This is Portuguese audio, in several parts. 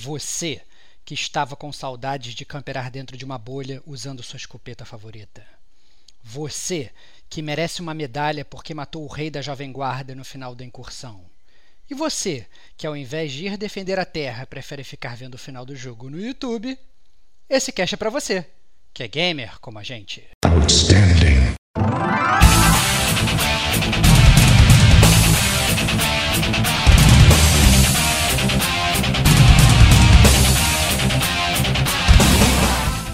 Você que estava com saudades de camperar dentro de uma bolha usando sua escopeta favorita. Você que merece uma medalha porque matou o rei da Jovem Guarda no final da incursão. E você que, ao invés de ir defender a Terra, prefere ficar vendo o final do jogo no YouTube, esse cast é para você, que é gamer como a gente. Outstanding.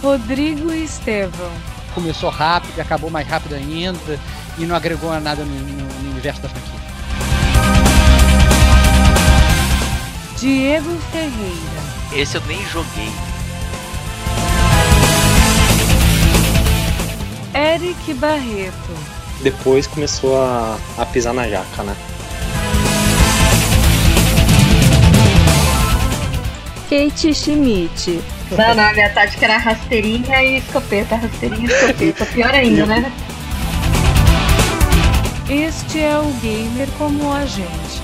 Rodrigo e Estevão. Começou rápido, acabou mais rápido ainda e não agregou nada no, no, no universo da franquia. Diego Ferreira. Esse eu nem joguei. Eric Barreto. Depois começou a, a pisar na jaca, né? Kate Schmidt. Não, não, minha tática era rasteirinha e escopeta, rasteirinha e escopeta. Pior ainda, né? Este é o Gamer como a gente.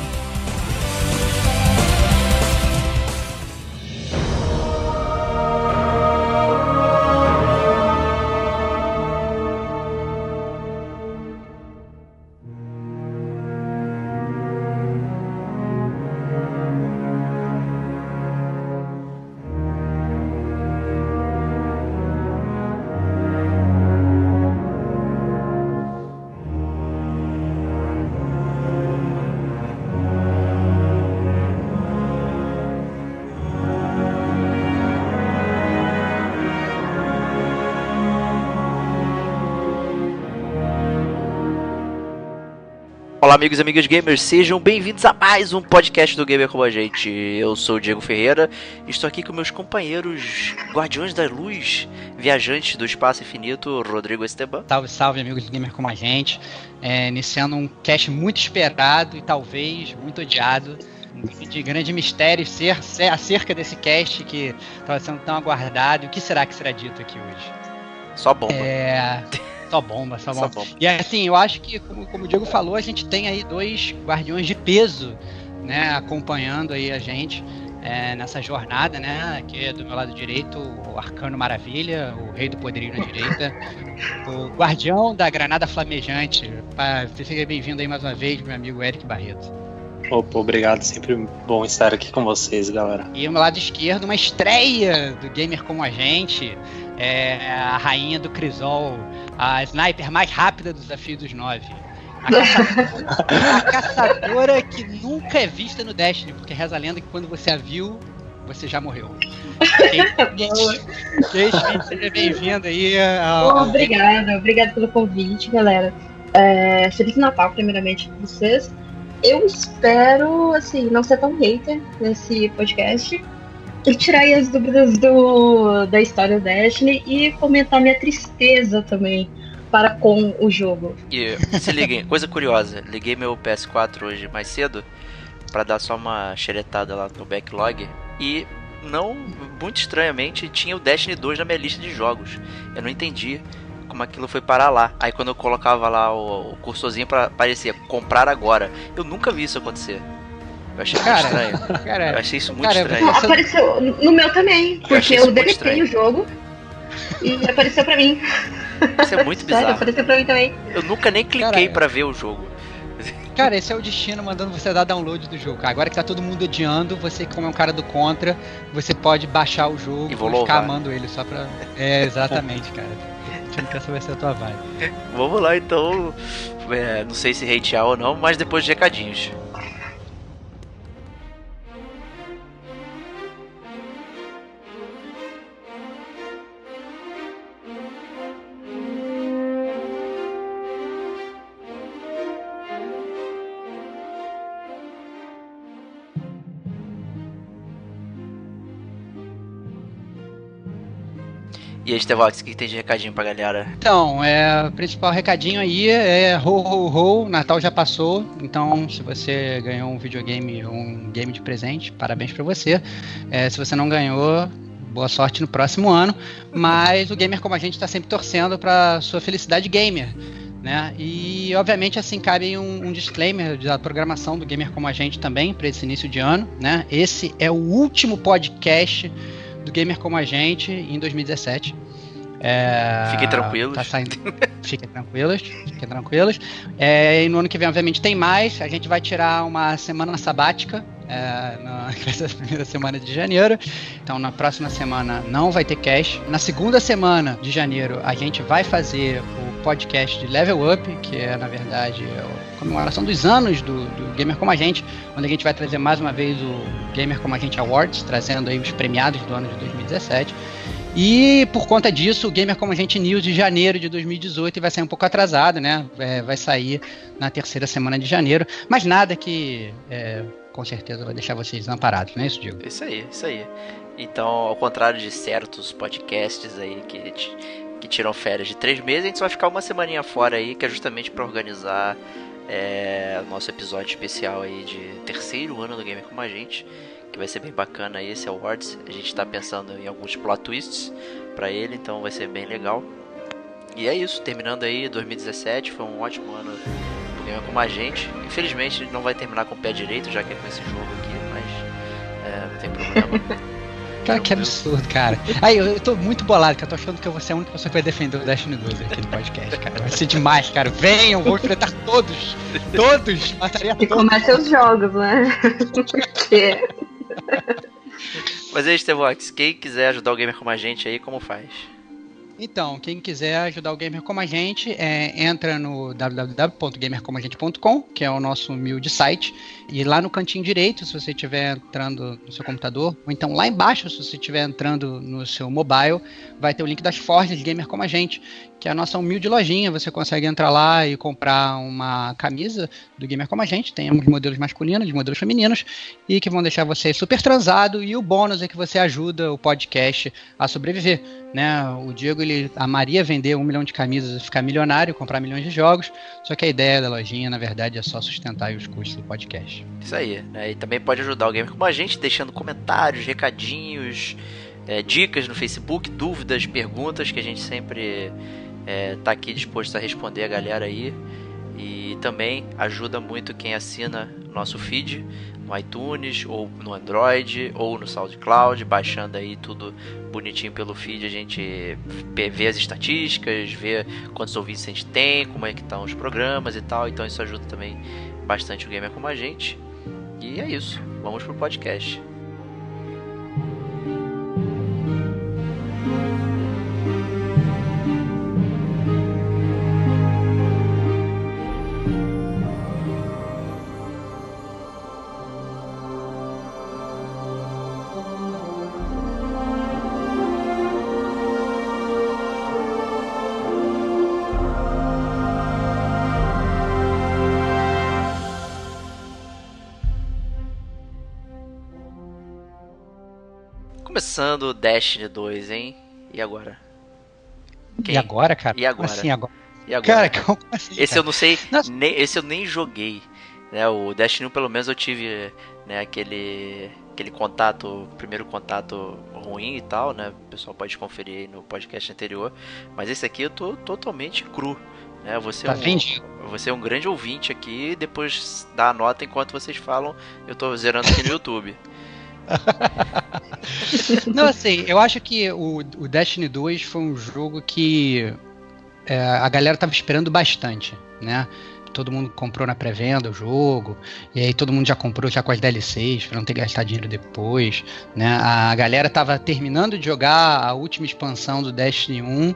Olá, amigos e amigas gamers, sejam bem-vindos a mais um podcast do Gamer Como a Gente. Eu sou o Diego Ferreira e estou aqui com meus companheiros Guardiões da Luz, viajantes do espaço infinito, Rodrigo Esteban. Salve, salve, amigos do Gamer Como a Gente. É, iniciando um cast muito esperado e talvez muito odiado. De grande mistério ser, ser acerca desse cast que estava sendo tão aguardado. O que será que será dito aqui hoje? Só bomba. É. Só bomba, só bomba. Só bomba. E assim, eu acho que, como, como o Diego falou, a gente tem aí dois guardiões de peso, né, acompanhando aí a gente é, nessa jornada, né? Aqui é do meu lado direito, o Arcano Maravilha, o Rei do Poderio na direita, o Guardião da Granada Flamejante. Seja bem-vindo aí mais uma vez, meu amigo Eric Barreto. Opa, obrigado, sempre bom estar aqui com vocês, galera. E ao meu lado esquerdo, uma estreia do Gamer Como a Gente, é a rainha do Crisol, a sniper mais rápida do Desafio dos Nove. A caçadora, a caçadora que nunca é vista no Destiny, porque reza a lenda que quando você a viu, você já morreu. Kate, seja bem-vinda aí. Ao... Obrigada, obrigada pelo convite, galera. É, Feliz Natal, primeiramente, para vocês. Eu espero, assim, não ser tão hater nesse podcast tirar as dúvidas do, da história do Destiny e comentar minha tristeza também para com o jogo. E se liguem, coisa curiosa, liguei meu PS4 hoje mais cedo para dar só uma xeretada lá no backlog e não, muito estranhamente, tinha o Destiny 2 na minha lista de jogos. Eu não entendi como aquilo foi parar lá. Aí quando eu colocava lá o, o cursorzinho para aparecer comprar agora, eu nunca vi isso acontecer. Eu achei cara, muito estranho. Cara, eu achei isso muito cara, estranho. Apareceu no meu também, porque eu, eu deletei o jogo e apareceu pra mim. Isso é muito bizarro. Sério, apareceu pra mim também. Eu nunca nem cliquei para ver o jogo. Cara, esse é o destino mandando você dar download do jogo. Agora que tá todo mundo odiando, você, como é um cara do contra, você pode baixar o jogo e, e ficar amando ele só pra. É, exatamente, cara. Achando que essa vai ser a tua vibe. Vamos lá então. É, não sei se hatear ou não, mas depois de recadinhos. E aí, Stevox, o que tem de recadinho pra galera? Então, é, o principal recadinho aí é ho, ho, ho, Natal já passou, então se você ganhou um videogame um game de presente, parabéns pra você. É, se você não ganhou, boa sorte no próximo ano, mas o gamer como a gente está sempre torcendo para sua felicidade gamer. né? E obviamente assim cabe um, um, disclaimer da programação do Gamer como a gente também para esse início de ano, né? Esse é o último podcast do Gamer como a gente em 2017. É, fiquem tranquilos. Tá saindo, fiquem tranquilos, fiquem tranquilos. É, e no ano que vem, obviamente, tem mais. A gente vai tirar uma semana sabática é, na primeira semana de janeiro. Então, na próxima semana não vai ter cash. Na segunda semana de janeiro, a gente vai fazer o podcast de Level Up, que é, na verdade, a comemoração dos anos do, do Gamer Como a Gente, onde a gente vai trazer mais uma vez o Gamer Como a Gente Awards, trazendo aí os premiados do ano de 2017. E por conta disso, o Gamer Como a Gente News de janeiro de 2018 vai sair um pouco atrasado, né? É, vai sair na terceira semana de janeiro. Mas nada que é, com certeza vai deixar vocês amparados, não é isso, Diego? Isso aí, isso aí. Então, ao contrário de certos podcasts aí que, que tiram férias de três meses, a gente só vai ficar uma semaninha fora aí, que é justamente para organizar é, nosso episódio especial aí de terceiro ano do Gamer Como a Gente que vai ser bem bacana esse Awards. A gente está pensando em alguns plot twists para ele, então vai ser bem legal. E é isso, terminando aí 2017, foi um ótimo ano Gamer como a gente. Infelizmente não vai terminar com o pé direito, já que é com esse jogo aqui, mas é, não tem problema. Cara, que absurdo, cara. Aí, eu, eu tô muito bolado, que eu tô achando que eu vou ser a única pessoa que vai defender o Destiny 2 aqui no podcast, cara. Vai ser demais, cara. Venham, vou enfrentar todos. Todos. Mataria e todos. E os jogos, né? Mas aí, Stevox, quem quiser ajudar o gamer como a gente aí, como faz? Então, quem quiser ajudar o gamer como a gente, é, entra no www.gamercomagente.com, que é o nosso humilde site, e lá no cantinho direito, se você estiver entrando no seu computador, ou então lá embaixo, se você estiver entrando no seu mobile, vai ter o link das forjas Gamer como a gente, que é a nossa humilde lojinha. Você consegue entrar lá e comprar uma camisa do Gamer como a gente. Temos modelos masculinos, modelos femininos, e que vão deixar você super transado. E o bônus é que você ajuda o podcast a sobreviver. Né? O Diego, ele, a Maria vender um milhão de camisas e ficar milionário, comprar milhões de jogos. Só que a ideia da lojinha, na verdade, é só sustentar os custos do podcast. Isso aí. Né? E também pode ajudar Gamer como a gente, deixando comentários, recadinhos. É, dicas no Facebook, dúvidas, perguntas que a gente sempre é, tá aqui disposto a responder a galera aí. E também ajuda muito quem assina nosso feed no iTunes, ou no Android, ou no SoundCloud, baixando aí tudo bonitinho pelo feed. A gente vê as estatísticas, vê quantos ouvintes a gente tem, como é que estão os programas e tal. Então isso ajuda também bastante o gamer como a gente. E é isso. Vamos pro podcast. Começando Destiny 2, hein? E agora? Quem? E agora, cara? E agora? assim agora? E agora? Cara, como assim, esse cara? eu não sei, nem, esse eu nem joguei. Né? O Destiny 1, pelo menos eu tive né, aquele, aquele contato, primeiro contato ruim e tal, né? O pessoal pode conferir aí no podcast anterior. Mas esse aqui eu tô totalmente cru. Né? Você, tá é um, você é um grande ouvinte aqui. Depois dá a nota enquanto vocês falam. Eu tô zerando aqui no YouTube. Não, assim, eu acho que o, o Destiny 2 foi um jogo que é, a galera tava esperando bastante, né? Todo mundo comprou na pré-venda o jogo, e aí todo mundo já comprou já com as DLCs, pra não ter gastar dinheiro depois, né? A galera tava terminando de jogar a última expansão do Destiny 1,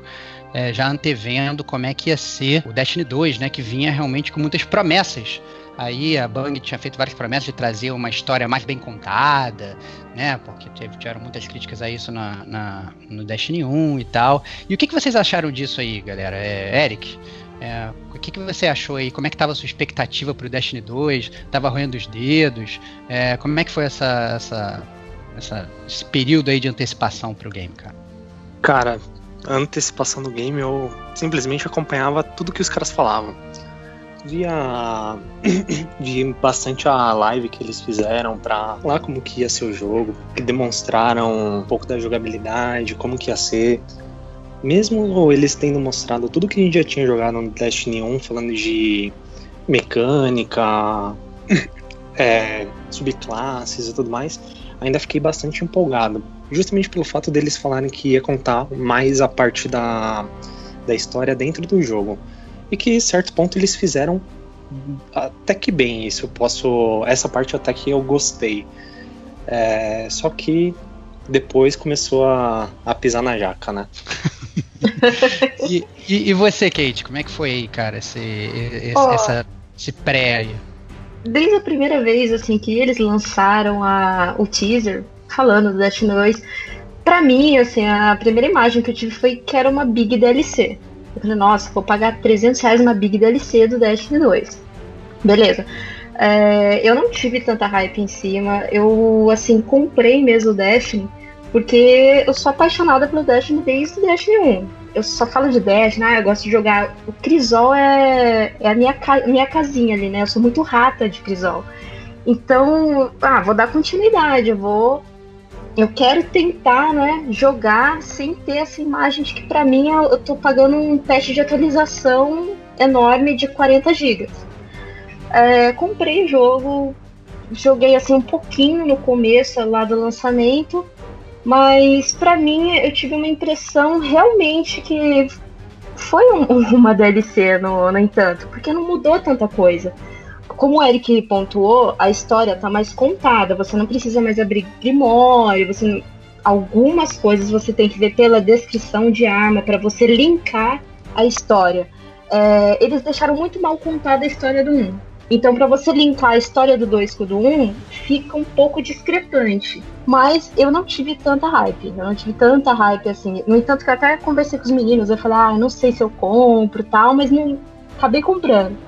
é, já antevendo como é que ia ser o Destiny 2, né? Que vinha realmente com muitas promessas Aí a Bang tinha feito várias promessas de trazer uma história mais bem contada, né? Porque teve, tiveram muitas críticas a isso na, na, no Destiny 1 e tal. E o que, que vocês acharam disso aí, galera? É, Eric, é, o que, que você achou aí? Como é que estava a sua expectativa para o Destiny 2? Tava roendo os dedos? É, como é que foi essa, essa, essa, esse período aí de antecipação para o game, cara? Cara, antecipação do game eu simplesmente acompanhava tudo que os caras falavam via vi bastante a live que eles fizeram para lá como que ia ser o jogo, que demonstraram um pouco da jogabilidade, como que ia ser. mesmo eles tendo mostrado tudo que a gente já tinha jogado no Destiny 1, falando de mecânica, é, subclasses e tudo mais, ainda fiquei bastante empolgado. Justamente pelo fato deles falarem que ia contar mais a parte da, da história dentro do jogo. E que, certo ponto, eles fizeram até que bem isso. Eu posso. Essa parte até que eu gostei. É, só que depois começou a, a pisar na jaca, né? e, e, e, você, Kate, como é que foi aí, cara, esse, esse, oh, essa, esse pré aí? Desde a primeira vez assim que eles lançaram a, o teaser falando do Destiny 2, pra mim, assim, a primeira imagem que eu tive foi que era uma Big DLC. Eu falei, nossa, vou pagar 300 reais uma Big DLC do Destiny 2. Beleza. É, eu não tive tanta hype em cima. Eu, assim, comprei mesmo o Destiny porque eu sou apaixonada pelo Destiny desde o Destiny 1. Eu só falo de Destiny, né? eu gosto de jogar. O Crisol é, é a minha, minha casinha ali, né? Eu sou muito rata de Crisol. Então, ah, vou dar continuidade, eu vou. Eu quero tentar, né, jogar sem ter essa imagem de que para mim eu tô pagando um teste de atualização enorme de 40 GB. É, comprei o jogo, joguei assim um pouquinho no começo lá do lançamento, mas para mim eu tive uma impressão realmente que foi um, uma DLC, no, no entanto, porque não mudou tanta coisa. Como o Eric pontuou, a história tá mais contada, você não precisa mais abrir grimório, você algumas coisas você tem que ver pela descrição de arma para você linkar a história. É, eles deixaram muito mal contada a história do 1. Então, para você linkar a história do 2 com o do 1, um, fica um pouco discrepante. Mas eu não tive tanta hype. Eu não tive tanta hype assim. No entanto, que eu até conversei com os meninos. Eu falei, ah, não sei se eu compro tal, mas não acabei comprando.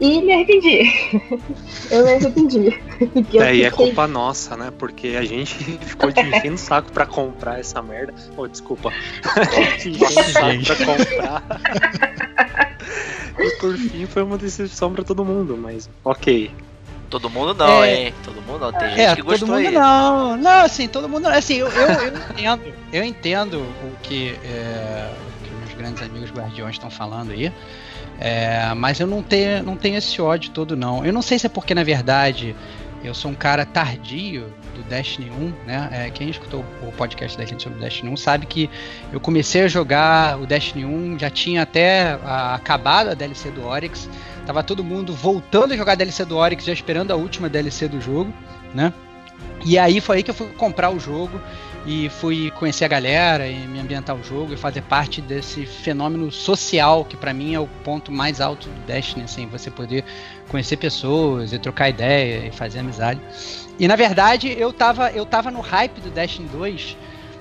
E me arrependi. eu me arrependi. É, e é culpa nossa, né? Porque a gente ficou te enchendo o saco pra comprar essa merda. Oh, desculpa. te enchendo o saco pra comprar. e por fim foi uma decepção pra todo mundo, mas ok. Todo mundo não, é... hein? Todo mundo não. Tem é, gente que gostou todo mundo aí. não. Não, assim, todo mundo não. Assim, eu, eu, eu entendo. Eu entendo o que, é, o que meus grandes amigos guardiões estão falando aí. É, mas eu não tenho, não tenho esse ódio todo, não. Eu não sei se é porque, na verdade, eu sou um cara tardio do Destiny 1, né? É, quem escutou o podcast da gente sobre o Destiny 1 sabe que eu comecei a jogar o Destiny 1, já tinha até a, acabado a DLC do Oryx, tava todo mundo voltando a jogar a DLC do Oryx, já esperando a última DLC do jogo, né? E aí foi aí que eu fui comprar o jogo e fui conhecer a galera e me ambientar o jogo e fazer parte desse fenômeno social que para mim é o ponto mais alto do Destiny, assim, você poder conhecer pessoas e trocar ideia e fazer amizade. E na verdade eu tava, eu tava no hype do Destiny 2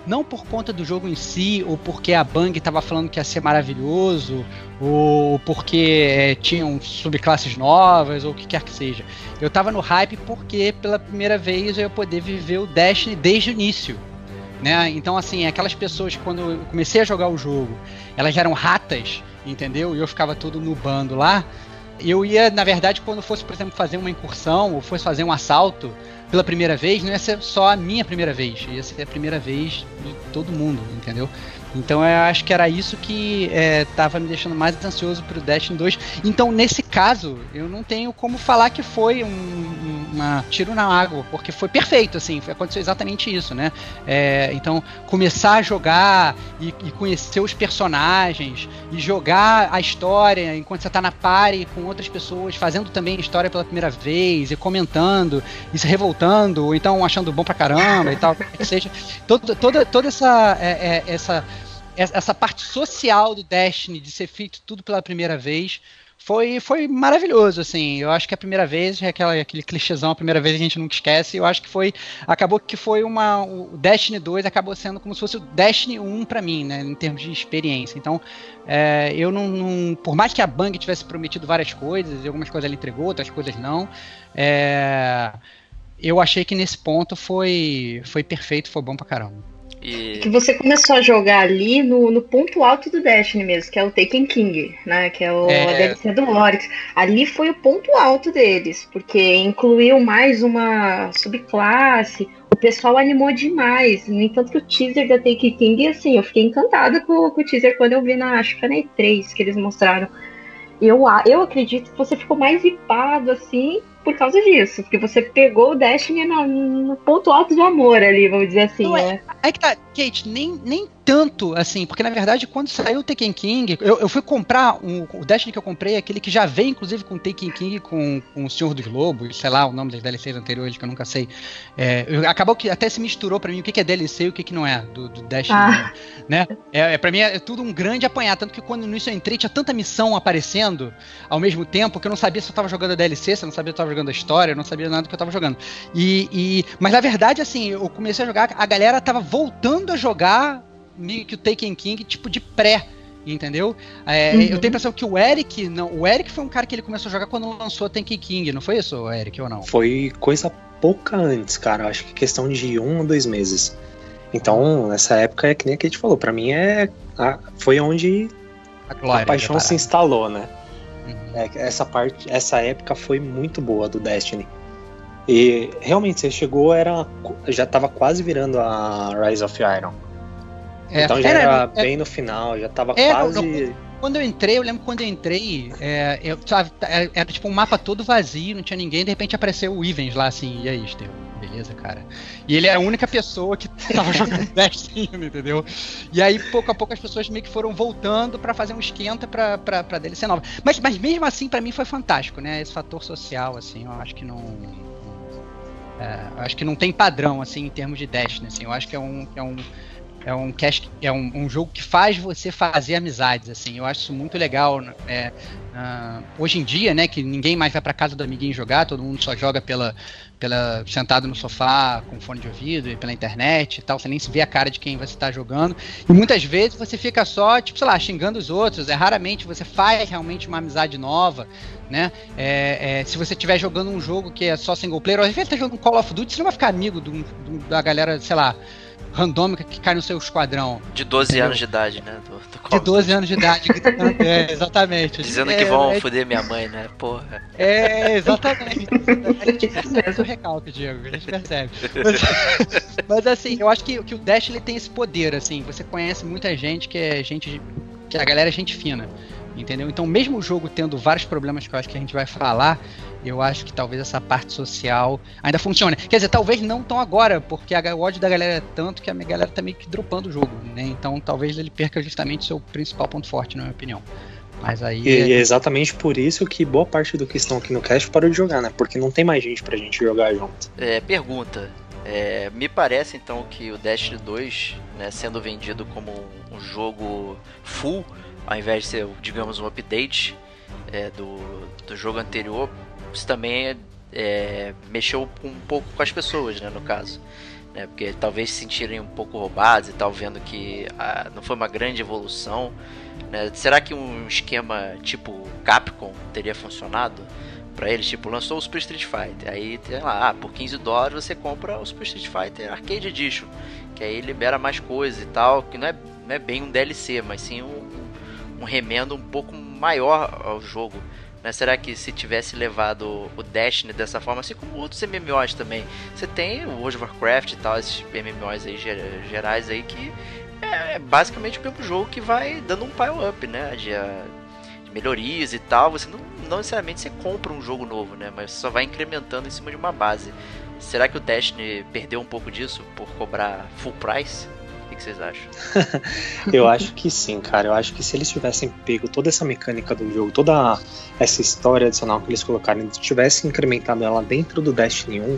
não por conta do jogo em si, ou porque a Bang estava falando que ia ser maravilhoso, ou porque é, tinham subclasses novas, ou o que quer que seja. Eu estava no hype porque pela primeira vez eu ia poder viver o Destiny desde o início. Né? Então, assim, aquelas pessoas que quando eu comecei a jogar o jogo, elas eram ratas, entendeu? E eu ficava tudo no bando lá. Eu ia, na verdade, quando fosse, por exemplo, fazer uma incursão ou fosse fazer um assalto pela primeira vez, não ia ser só a minha primeira vez, ia ser a primeira vez de todo mundo, entendeu? Então eu acho que era isso que estava é, me deixando mais ansioso pro Destiny 2. Então, nesse caso, eu não tenho como falar que foi um, uma tiro na água, porque foi perfeito, assim, aconteceu exatamente isso, né? É, então, começar a jogar e, e, conhecer os personagens e jogar a história enquanto você está na party com outras pessoas, fazendo também história pela primeira vez e comentando e se revoltando, ou então achando bom pra caramba e tal, que seja. Toda, toda, toda essa, é, é, essa essa parte social do Destiny, de ser feito tudo pela primeira vez, foi, foi maravilhoso, assim. Eu acho que a primeira vez, é aquela, aquele clichêzão, a primeira vez a gente nunca esquece. Eu acho que foi. Acabou que foi uma. O Destiny 2 acabou sendo como se fosse o Destiny 1 para mim, né? Em termos de experiência. Então, é, eu não, não, Por mais que a Bang tivesse prometido várias coisas, algumas coisas ela entregou, outras coisas não. É, eu achei que nesse ponto foi, foi perfeito, foi bom pra caramba. E Que você começou a jogar ali no, no ponto alto do Destiny mesmo, que é o Taken King, né? Que é o É. a DLC do Oryx. Ali foi o ponto alto deles, porque incluiu mais uma subclasse. O pessoal animou demais. No entanto, que o teaser da Taken King, assim, eu fiquei encantada com, com o teaser quando eu vi na, acho que na E3 que eles mostraram. Eu, eu acredito que você ficou mais hipado, assim, por causa disso. Porque você pegou o Destiny no, no ponto alto do amor ali, vamos dizer assim, Não, é-? Aí que tá, Kate, nem, nem tanto assim, porque na verdade quando saiu o Taken King, eu, eu fui comprar um, o Destiny que eu comprei, aquele que já veio inclusive com o Taken King, com, com o Senhor dos Lobos, sei lá o nome das DLCs anteriores que eu nunca sei. É, eu- acabou que até se misturou pra mim o que, que é DLC e o que, que não é do, do Destiny, Ah. né? É, é, pra mim é tudo um grande apanhar, tanto que quando no início eu entrei tinha tanta missão aparecendo ao mesmo tempo que eu não sabia se eu tava jogando a DLC, se eu não sabia se eu tava jogando a história, eu não sabia nada do que eu tava jogando. E, e- mas na verdade, assim, eu comecei a jogar, a galera tava voltando a jogar meio que o Taken King, tipo de pré. Entendeu? É, Uhum. Eu tenho a impressão que o Eric. Não, o Eric foi um cara que ele começou a jogar quando lançou a Taken King, não foi isso, Eric, ou não? Foi coisa pouca antes, cara. Acho que questão de um ou dois meses. Então, nessa época é que nem a Kate falou. Pra mim é. a- foi onde A a paixão se instalou, né? Uhum. É, essa parte, essa época foi muito boa do Destiny. E realmente você chegou, era já tava quase virando a Rise of Iron. É, então já era, é, bem no final, já tava É, quase. Quando eu entrei, eu lembro quando eu entrei, é, eu, sabe, era, era tipo um mapa todo vazio, não tinha ninguém, de repente apareceu o Ivens lá assim, e aí, Estevão? Beleza, cara. E ele era a única pessoa que tava jogando Destiny, entendeu? E aí, pouco a pouco, as pessoas meio que foram voltando pra fazer um esquenta pra, pra, pra DLC nova. Mas, mas mesmo assim, pra mim foi fantástico, né? Esse fator social, assim, eu acho que não. é, eu acho que não tem padrão, assim, em termos de Destiny, assim. Eu acho que é um. É um é um, cast, é um, um jogo que faz você fazer amizades, assim. Eu acho isso muito legal. né? É, ah, hoje em dia, né, que ninguém mais vai pra casa do amiguinho jogar, todo mundo só joga pela, pela sentado no sofá com fone de ouvido e pela internet e tal. Você nem se vê a cara de quem você está jogando. E muitas vezes você fica só, tipo, sei lá, xingando os outros. É raramente você faz realmente uma amizade nova, né? É, é, se você estiver jogando um jogo que é só single player, ou às vezes você tá jogando Call of Duty, você não vai ficar amigo da galera, sei lá, randômica que cai no seu esquadrão. de 12 Entendeu? anos de idade, né? Do, do De Call of 12 anos de idade. é, exatamente. Dizendo é, que vão é, foder minha mãe, né? Porra. é, exatamente. A gente percebe o recalque, Diego. A gente percebe. Mas, mas, assim, eu acho que, que o Dash ele tem esse poder, assim. Você conhece muita gente que é gente. que a galera é gente fina. Entendeu? Então, mesmo o jogo tendo vários problemas que eu acho que a gente vai falar, eu acho que talvez essa parte social ainda funcione. Quer dizer, talvez não tão agora, porque a- o ódio da galera é tanto que a minha galera tá meio que dropando o jogo, né? Então talvez ele perca justamente o seu principal ponto forte, na minha opinião. Mas aí. E é exatamente por isso que boa parte do que estão aqui no cast parou de jogar, né? Porque não tem mais gente pra gente jogar junto. É, pergunta. É, me parece então que o Destiny 2, né, sendo vendido como um, um jogo full, ao invés de ser, digamos, um update é, do, do jogo anterior, isso também é, é, mexeu um pouco com as pessoas, né, no caso. Né, porque talvez se sentirem um pouco roubados e tal, vendo que ah, não foi uma grande evolução. né. Será que um esquema tipo Capcom teria funcionado? Pra eles, tipo, lançou o Super Street Fighter. Aí tem lá, ah, por 15 dólares você compra o Super Street Fighter Arcade Edition. Que aí libera mais coisas e tal. Que não é, não é bem um DLC, mas sim um, um remendo um pouco maior ao jogo. Né? Será que se tivesse levado o Destiny dessa forma, assim como outros MMOs também, você tem o World of Warcraft e tal, esses MMOs aí ger- gerais aí que é, é basicamente o mesmo jogo que vai dando um pile up, né? De, ah, de melhorias e tal. Você não, não necessariamente você compra um jogo novo, né? Mas só vai incrementando em cima de uma base. Será que o Destiny perdeu um pouco disso por cobrar full price? Que que vocês acham? Eu acho que sim, cara. Eu acho que se eles tivessem pego toda essa mecânica do jogo, toda essa história adicional que eles colocaram, e tivessem incrementado ela dentro do Destiny 1,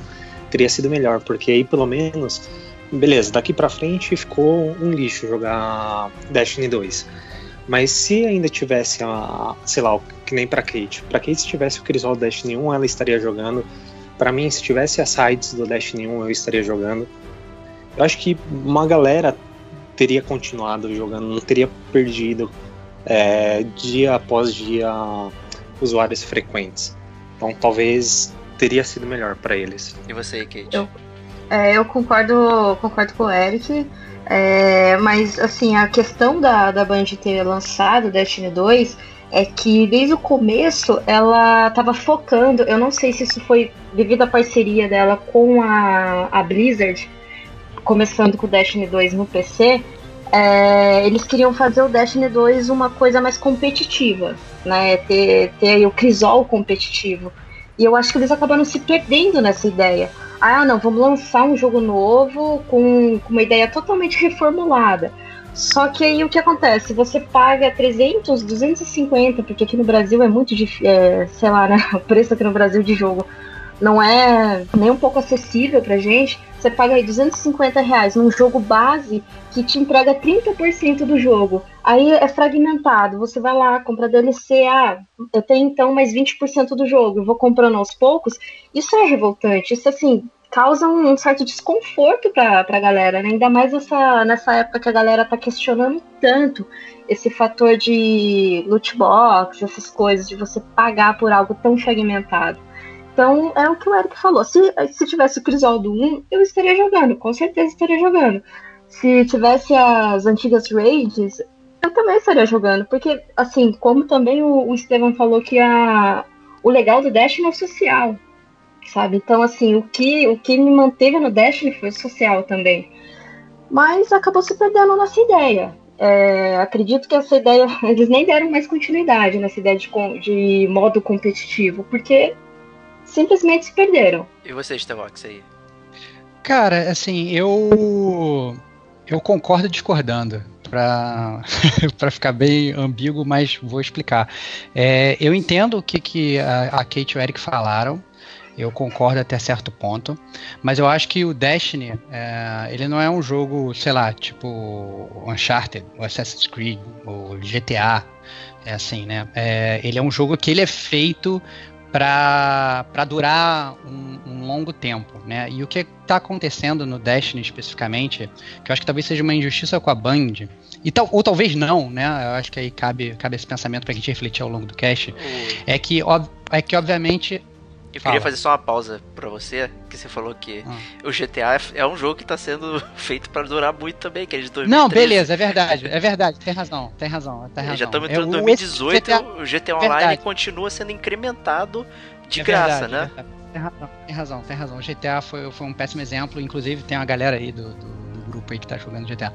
teria sido melhor, porque aí pelo menos, beleza, daqui pra frente ficou um lixo jogar Destiny 2. Mas se ainda tivesse a, sei lá, que nem pra Kate, pra Kate se tivesse o Crisol Destiny 1, ela estaria jogando. Pra mim, se tivesse as sides do Destiny 1, eu estaria jogando. Eu acho que uma galera teria continuado jogando, não teria perdido é, dia após dia usuários frequentes. Então talvez teria sido melhor pra eles. E você, Kate? Eu- É, eu concordo, concordo com o Eric. É, mas assim, a questão da, da Band ter lançado Destiny 2 é que desde o começo ela estava focando, eu não sei se isso foi devido à parceria dela com a, a Blizzard, começando com o Destiny 2 no PC, é, eles queriam fazer o Destiny 2 uma coisa mais competitiva, né? Ter, ter o crisol competitivo. E eu acho que eles acabaram se perdendo nessa ideia. Ah, não, vamos lançar um jogo novo com, com uma ideia totalmente reformulada. Só que aí o que acontece? Você paga 300, 250, porque aqui no Brasil é muito difícil, é, sei lá, né? O preço aqui no Brasil de jogo não é nem um pouco acessível pra gente. Você paga aí 250 reais num jogo base que te entrega 30% do jogo. Aí é fragmentado. Você vai lá, compra DLC, ah, eu tenho então mais 20% do jogo, eu vou comprando aos poucos. Isso é revoltante. Isso assim, causa um, certo desconforto para a galera, né? ainda mais essa, nessa época que a galera está questionando tanto esse fator de loot box, essas coisas, de você pagar por algo tão fragmentado. Então, é o que o Eric falou. Se, se tivesse o Crisoldo 1, eu estaria jogando, com certeza estaria jogando. Se tivesse as antigas raids, eu também estaria jogando. Porque, assim, como também o, o Estevam falou que a, o legal do Dash é o social sabe? Então, assim, o que, o que me manteve no Destiny foi social também. Mas acabou se perdendo nessa ideia. É, acredito que essa ideia, eles nem deram mais continuidade nessa ideia de, de modo competitivo, porque simplesmente se perderam. E você, Stevox, aí? Cara, assim, eu eu concordo discordando para ficar bem ambíguo, mas vou explicar. É, eu entendo o que, que a, a Kate e o Eric falaram. Eu concordo até certo ponto, mas eu acho que o Destiny, é, ele não é um jogo, sei lá, tipo Uncharted, o Assassin's Creed, o GTA, é assim, né? É, ele é um jogo que ele é feito para durar um, um, longo tempo, né? E o que está acontecendo no Destiny especificamente, que eu acho que talvez seja uma injustiça com a Band, e tal, ou talvez não, né? Eu acho que aí cabe, cabe esse pensamento para a gente refletir ao longo do cast, é que, é que obviamente eu Fala. queria fazer só uma pausa para você, que você falou que ah. o GTA é um jogo que tá sendo feito para durar muito também, que é de 2013. Não, beleza, é verdade, é verdade, tem razão, tem razão, tem razão. Já estamos entrando em 2018, GTA, o GTA Online verdade. continua sendo incrementado de é graça, verdade, né? É tem razão, tem razão, tem razão. O GTA foi, foi um péssimo exemplo, inclusive tem uma galera aí do, do, do grupo aí que tá jogando GTA.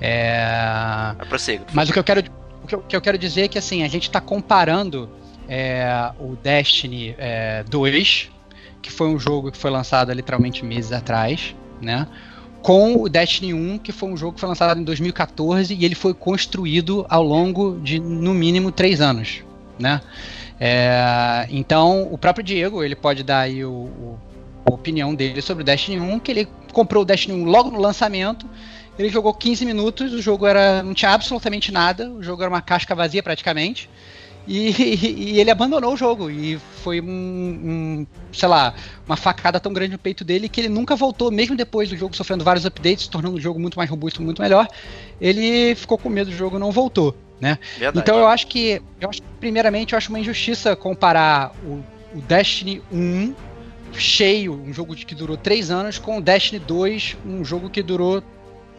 É... Mas prossigo. Mas o que eu quero o que eu, que eu quero dizer é que assim, a gente tá comparando é, o Destiny é, 2, que foi um jogo que foi lançado literalmente meses atrás, né? Com o Destiny 1, que foi um jogo que foi lançado em 2014 e ele foi construído ao longo de no mínimo três anos, né? É, então, o próprio Diego, ele pode dar aí o, o, a opinião dele sobre o Destiny 1, que ele comprou o Destiny 1 logo no lançamento, ele jogou 15 minutos, o jogo era não tinha absolutamente nada, o jogo era uma casca vazia praticamente. E, e, ele abandonou o jogo. E foi um, um, sei lá, uma facada tão grande no peito dele que ele nunca voltou, mesmo depois do jogo sofrendo vários updates, tornando o jogo muito mais robusto, muito melhor. Ele ficou com medo do jogo e não voltou. Né? Então eu acho que. Eu acho, primeiramente, eu acho uma injustiça comparar o, o Destiny 1 cheio, um jogo que durou 3 anos, com o Destiny 2, um jogo que durou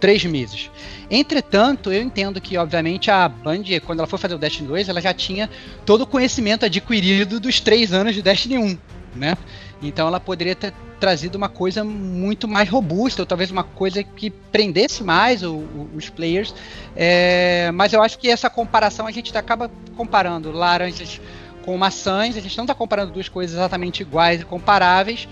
três meses. Entretanto, eu entendo que, obviamente, a Band, quando ela foi fazer o Destiny 2, ela já tinha todo o conhecimento adquirido dos três anos de Destiny 1, né? Então ela poderia ter trazido uma coisa muito mais robusta, ou talvez uma coisa que prendesse mais o, o, os players. É, mas eu acho que essa comparação a gente acaba comparando laranjas com maçãs, a gente não está comparando duas coisas exatamente iguais e comparáveis.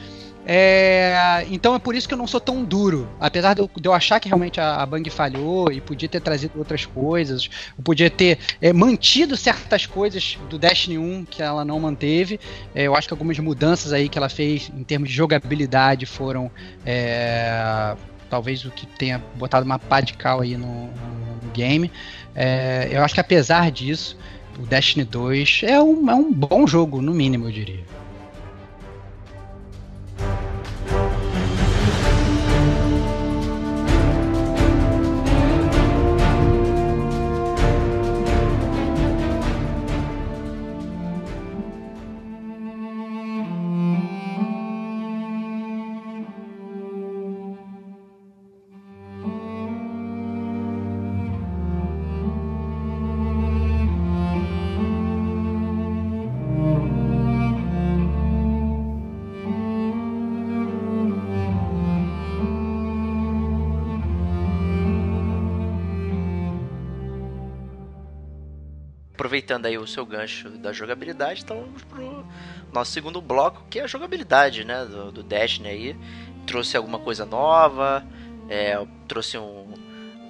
É, então é por isso que eu não sou tão duro. Apesar de eu, de eu achar que realmente a, a, Bang falhou e podia ter trazido outras coisas, podia ter é, mantido certas coisas do Destiny 1 que ela não manteve. É, eu acho que algumas mudanças aí que ela fez em termos de jogabilidade foram é, talvez o que tenha botado uma pá de cal aí no, no game. É, eu acho que apesar disso, o Destiny 2 é um, é um bom jogo, no mínimo, eu diria. Aproveitando aí o seu gancho da jogabilidade, então vamos pro nosso segundo bloco, que é a jogabilidade, né, do, do Destiny aí. Trouxe alguma coisa nova, é, trouxe um...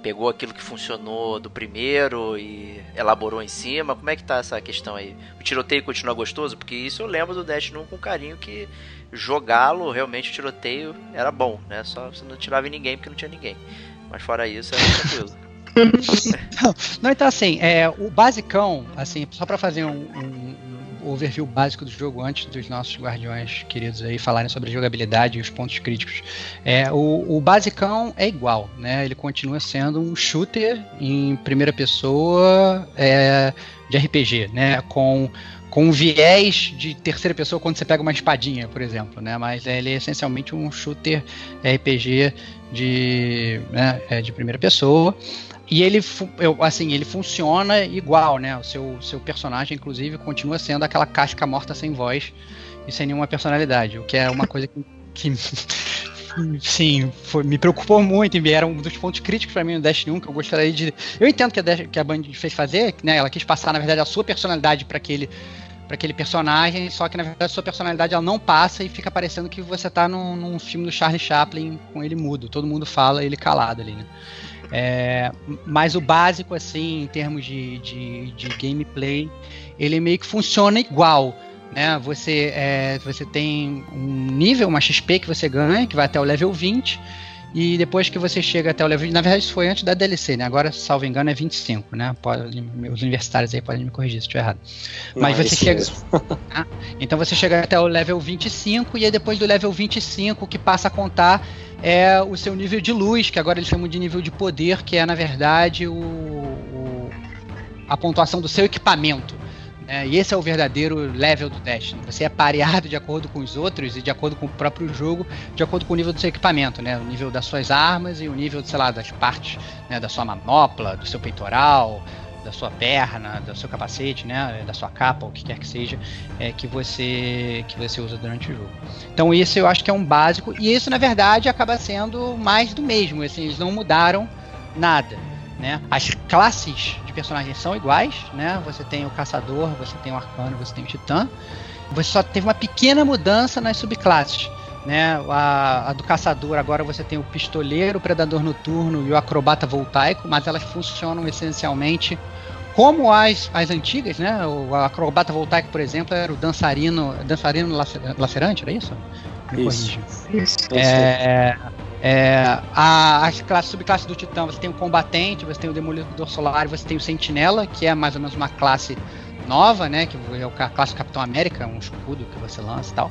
Pegou aquilo que funcionou do primeiro e elaborou em cima. Como é que tá essa questão aí? O tiroteio continua gostoso? Porque isso eu lembro do Destiny 1 com carinho que jogá-lo, realmente o tiroteio era bom, né? Só você não tirava em ninguém porque não tinha ninguém. Mas fora isso, era tranquilo. não, então assim, é, o basicão, assim, só para fazer um, um, overview básico do jogo antes dos nossos guardiões queridos aí falarem sobre a jogabilidade e os pontos críticos. É, o, o basicão é igual, né? Ele continua sendo um shooter em primeira pessoa é, de RPG, né? Com com um viés de terceira pessoa quando você pega uma espadinha, por exemplo, né? Mas ele é essencialmente um shooter RPG de, né, é, de primeira pessoa. E ele, assim, ele funciona igual, né? O seu, seu personagem, inclusive, continua sendo aquela casca morta sem voz e sem nenhuma personalidade, o que é uma coisa que, que sim, foi, me preocupou muito e era um dos pontos críticos para mim no Destiny 1 que eu gostaria de. Eu entendo que a, que a Band fez fazer, né? Ela quis passar, na verdade, a sua personalidade para aquele para aquele personagem, só que na verdade a sua personalidade ela não passa e fica parecendo que você tá num, num filme do Charlie Chaplin com ele mudo, todo mundo fala ele calado ali, né? É, mas o básico, assim, em termos de, de, de, gameplay, ele meio que funciona igual. Né? Você, é, você tem um nível, uma XP que você ganha, que vai até o level 20 e depois que você chega até o level. Na verdade, isso foi antes da DLC, né? Agora, salvo engano, é 25, né? Pode, os universitários aí podem me corrigir se estiver errado. Mas Não, você chega. Ah, então você chega até o level 25, e aí depois do level 25, o que passa a contar é o seu nível de luz, que agora eles chamam de nível de poder, que é, na verdade, o, o a pontuação do seu equipamento. É, e esse é o verdadeiro level do Destiny. Você é pareado de acordo com os outros e de acordo com o próprio jogo, de acordo com o nível do seu equipamento, né? O nível das suas armas e o nível, sei lá, das partes, né? Da sua manopla, do seu peitoral, da sua perna, do seu capacete, né, da sua capa, o que quer que seja, é, que você que você usa durante o jogo. Então isso eu acho que é um básico e isso na verdade acaba sendo mais do mesmo, assim, eles não mudaram nada. Né? As classes de personagens são iguais, né? Você tem o caçador, você tem o arcano, você tem o titã. Você só teve uma pequena mudança nas subclasses. Né, a, a, do caçador agora você tem o pistoleiro, o predador noturno e o acrobata voltaico, mas elas funcionam essencialmente como as, as antigas, né? O acrobata voltaico, por exemplo, era o dançarino, dançarino lacerante, era isso? Me isso. isso. É, é, a, as classes, subclasses do Titã, você tem o Combatente, você tem o Demolidor Solar, você tem o Sentinela, que é mais ou menos uma classe nova, né? Que é a classe Capitão América, um escudo que você lança e tal.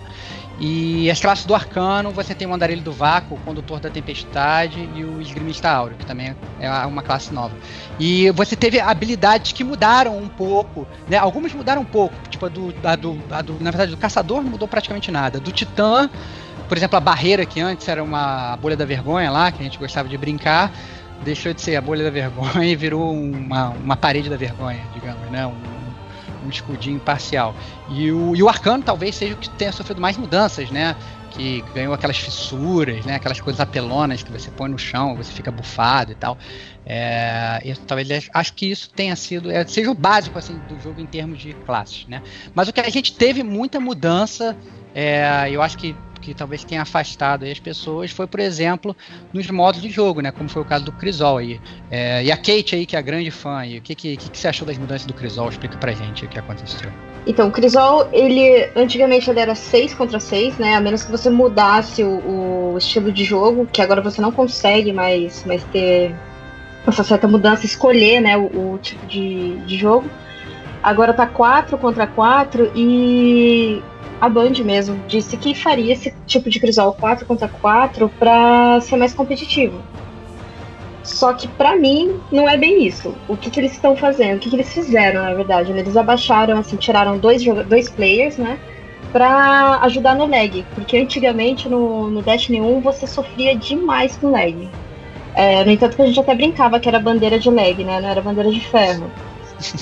E as classes do Arcano, você tem o Andarilho do Vácuo, o Condutor da Tempestade e o Esgrimista Áureo, que também é uma classe nova. E você teve habilidades que mudaram um pouco, né? Algumas mudaram um pouco, tipo a do, a do, a do na verdade, do Caçador não mudou praticamente nada. Do Titã por exemplo, a barreira que antes era uma bolha da vergonha lá, que a gente gostava de brincar, deixou de ser a bolha da vergonha e virou uma, uma parede da vergonha, digamos, né? Um, um escudinho parcial. E o, e o arcano talvez seja o que tenha sofrido mais mudanças, né? Que ganhou aquelas fissuras, né? Aquelas coisas apelonas que você põe no chão, você fica bufado e tal. É, e talvez acho que isso tenha sido é, seja o básico assim do jogo em termos de classes, né? Mas o que a gente teve muita mudança, é, eu acho que que talvez tenha afastado as pessoas foi, por exemplo, nos modos de jogo, né? Como foi o caso do Crisol aí. É, e a Kate aí, que é a grande fã, aí, o que, que, que, você achou das mudanças do Crisol? Explica pra gente o que aconteceu. Então, o Crisol, ele antigamente ele era 6 contra 6, né? A menos que você mudasse o, o, estilo de jogo, que agora você não consegue mais, mais ter essa certa mudança, escolher né, o, o tipo de, de jogo. Agora tá 4 contra 4 e a Band mesmo disse que faria esse tipo de crisol 4 contra 4 para ser mais competitivo. Só que para mim não é bem isso. O que, que eles estão fazendo? O que, que, eles fizeram, na verdade? Eles abaixaram, assim, tiraram dois, dois players, né? Pra ajudar no lag. Porque antigamente no, no Destiny 1 você sofria demais com lag. É, no entanto que a gente até brincava que era bandeira de lag, né? Não era bandeira de ferro.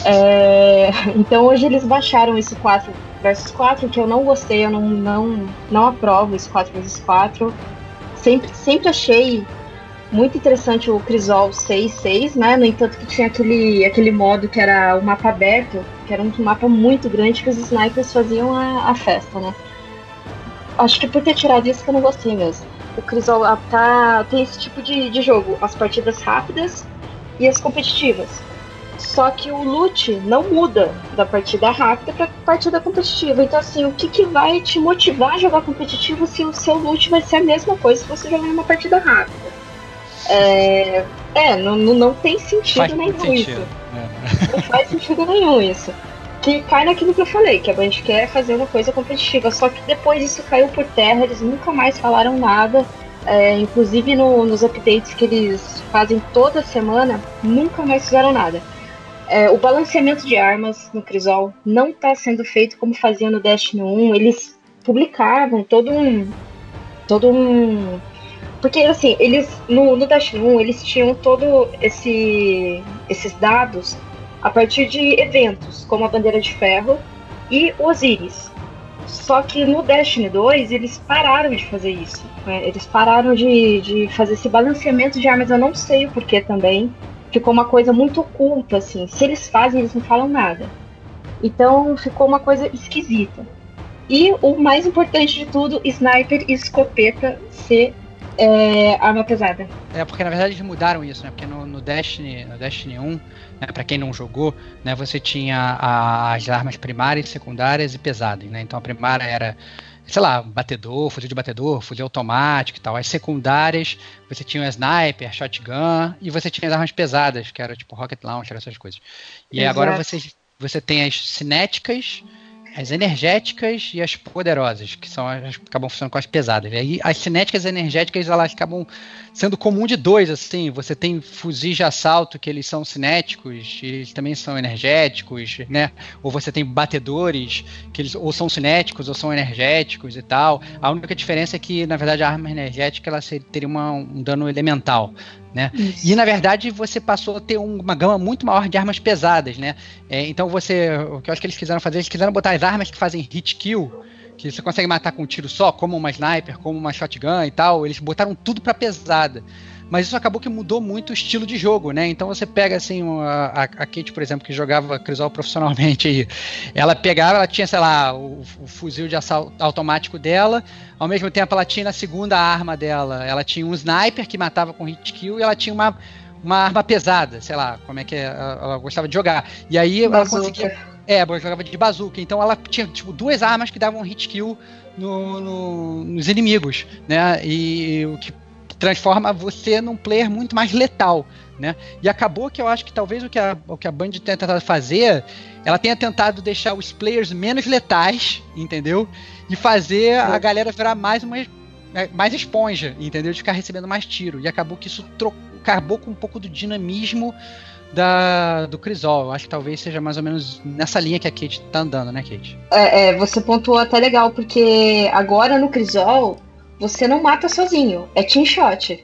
É, então hoje eles baixaram esse 4 versus 4, que eu não gostei, eu não, não, não aprovo esse 4 versus 4. Sempre, sempre achei muito interessante o Crisol 6.6, né? No entanto que tinha aquele, aquele modo que era o mapa aberto, que era um mapa muito grande que os snipers faziam a, a festa, né? Acho que por ter tirado isso que eu não gostei mesmo. O Crisol ah, tá, tem esse tipo de, de jogo, as partidas rápidas e as competitivas. Só que o loot não muda da partida rápida para partida competitiva. Então, assim, o que, que vai te motivar a jogar competitivo se o seu loot vai ser a mesma coisa se você jogar numa partida rápida? É, é não, não tem sentido Faz nenhum sentido. isso. É. Não faz sentido nenhum isso. Que cai naquilo que eu falei, que a Band quer fazer uma coisa competitiva. Só que depois isso caiu por terra, eles nunca mais falaram nada. É, inclusive no- nos updates que eles fazem toda semana, nunca mais fizeram nada. É, o balanceamento de armas no Crisol não está sendo feito como fazia no Destiny 1. Eles publicavam todo um. Todo um. Porque assim, eles. No, no Destiny 1 eles tinham todo esse, esses dados a partir de eventos, como a Bandeira de Ferro e Osiris. Só que no Destiny 2 eles pararam de fazer isso. né? Eles pararam de, de fazer esse balanceamento de armas. Eu não sei o porquê também. Ficou uma coisa muito oculta, assim. Se eles fazem, eles não falam nada. Então ficou uma coisa esquisita. E o mais importante de tudo, sniper e escopeta ser é, arma pesada. É, porque na verdade eles mudaram isso, né? Porque no, no Destiny, no Destiny 1, né, para quem não jogou, né, você tinha a- as armas primárias, secundárias e pesadas, né? Então a primária era, sei lá, batedor, fuzil de batedor, fuzil automático e tal. As secundárias, você tinha o sniper, shotgun, e você tinha as armas pesadas, que era tipo rocket launcher, essas coisas. E aí agora Exato. você, você tem as cinéticas, as energéticas e as poderosas, que são as acabam funcionando com as pesadas. E aí as cinéticas energéticas elas acabam sendo comum de dois, assim. Você tem fuzis de assalto que eles são cinéticos, eles também são energéticos, né? Ou você tem batedores que eles ou são cinéticos ou são energéticos e tal. A única diferença é que, na verdade, a arma energética ela teria uma- um dano elemental. Né? E na verdade você passou a ter um- uma gama muito maior de armas pesadas, né? É, então você, o que eu acho que eles quiseram fazer, eles quiseram botar as armas que fazem hit kill, que você consegue matar com um tiro só, como uma sniper, como uma shotgun e tal. Eles botaram tudo pra pesada. Mas isso acabou que mudou muito o estilo de jogo, né? Então você pega assim a, a, Kate, por exemplo, que jogava Crisol profissionalmente aí. Ela pegava, ela tinha, sei lá, o, o fuzil de assalto automático dela. Ao mesmo tempo, ela tinha na segunda arma dela, ela tinha um sniper que matava com hit kill e ela tinha uma, uma arma pesada, sei lá, como é que é, ela, ela gostava de jogar. E aí ela Bazuca. conseguia. É, ela jogava de bazuca. Então ela tinha tipo duas armas que davam hit kill no- no- nos inimigos, né? E o que transforma você num player muito mais letal, né? E acabou que eu acho que talvez o que a, o que a Band tenha tentado fazer, ela tenha tentado deixar os players menos letais, entendeu? E fazer a galera virar mais uma mais esponja, entendeu? De ficar recebendo mais tiro. E acabou que isso tro- acabou com um pouco do dinamismo da, do Crisol. Eu acho que talvez seja mais ou menos nessa linha que a Kate tá andando, né, Kate? É, é, você pontuou até legal, porque agora no Crisol você não mata sozinho, é team shot.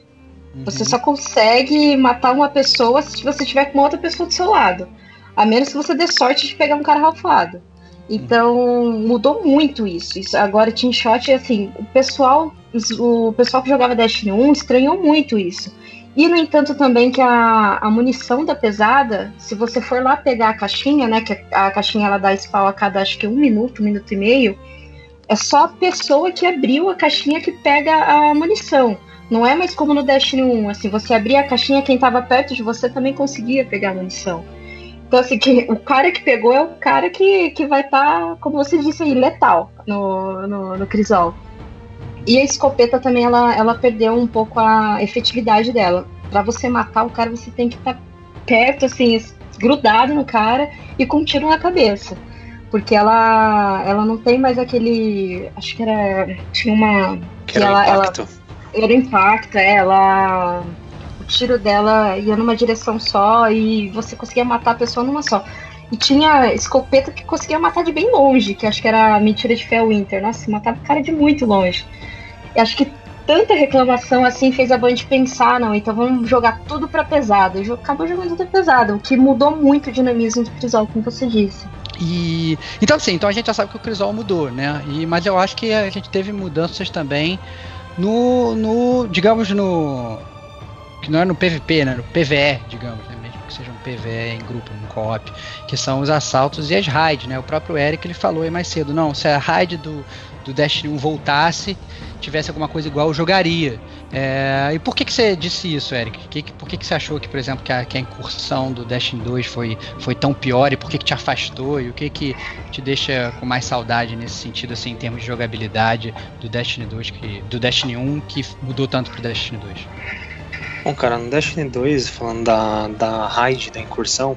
Você Uhum. só consegue matar uma pessoa se você tiver com outra pessoa do seu lado. A menos que você dê sorte de pegar um cara ralfado. Então mudou muito isso. isso agora Team Shot, assim, o pessoal, o pessoal que jogava Destiny 1 estranhou muito isso. E no entanto também que a, a munição da pesada, se você for lá pegar a caixinha, né? Que a, a caixinha ela dá spawn a cada acho que um minuto, um minuto e meio, é só a pessoa que abriu a caixinha que pega a munição. Não é mais como no Destiny 1, assim, você abria a caixinha, quem tava perto de você também conseguia pegar a munição. Então, assim, que, o cara que pegou é o cara que, que vai estar, como você disse aí, letal no, no, no Crisol. E a escopeta também, ela, ela perdeu um pouco a efetividade dela. Pra você matar o cara, você tem que estar perto, assim, grudado no cara e com um tiro na cabeça. Porque ela, ela não tem mais aquele. Acho que era. Tinha uma. Que era o ela, ela, impacto. era impacto, é, ela. O tiro dela ia numa direção só e você conseguia matar a pessoa numa só. E tinha escopeta que conseguia matar de bem longe, que acho que era a mentira de Fel Winter. Nossa, matava o cara de muito longe. E acho que tanta reclamação assim fez a Band pensar, não, então vamos jogar tudo pra pesado. E acabou jogando tudo pesado, o que mudou muito o dinamismo do Crisol, como você disse. E então assim, então a gente já sabe que o Crisol mudou, né? E, mas eu acho que a gente teve mudanças também no, no digamos no que não é no PVP, né? No PVE, digamos, né? Mesmo que seja um PVE em grupo, um co-op, que são os assaltos e as raids, né? O próprio Eric ele falou aí mais cedo, não, se a raid do, do Destiny 1 voltasse, tivesse alguma coisa igual, eu jogaria. É, e por que, que você disse isso, Eric? Que, por que, que você achou que, por exemplo, que a, que a incursão do Destiny 2 foi, foi tão pior e por que, que te afastou e o que, que te deixa com mais saudade nesse sentido, assim, em termos de jogabilidade do Destiny 2, que, do Destiny 1 que mudou tanto pro Destiny 2? Bom, cara, no Destiny 2, falando da, da raid, da incursão,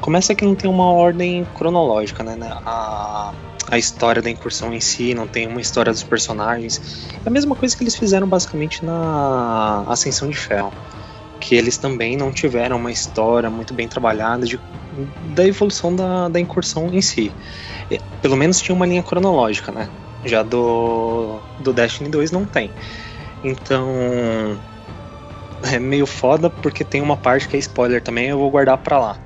começa que não tem uma ordem cronológica, né? A, a história da incursão em si, não tem uma história dos personagens. É a mesma coisa que eles fizeram basicamente na Ascensão de Ferro. Que eles também não tiveram uma história muito bem trabalhada de, da evolução da, da incursão em si. Pelo menos tinha uma linha cronológica, né? Já do, do Destiny 2 não tem. Então. É meio foda porque tem uma parte que é spoiler também, eu vou guardar pra lá.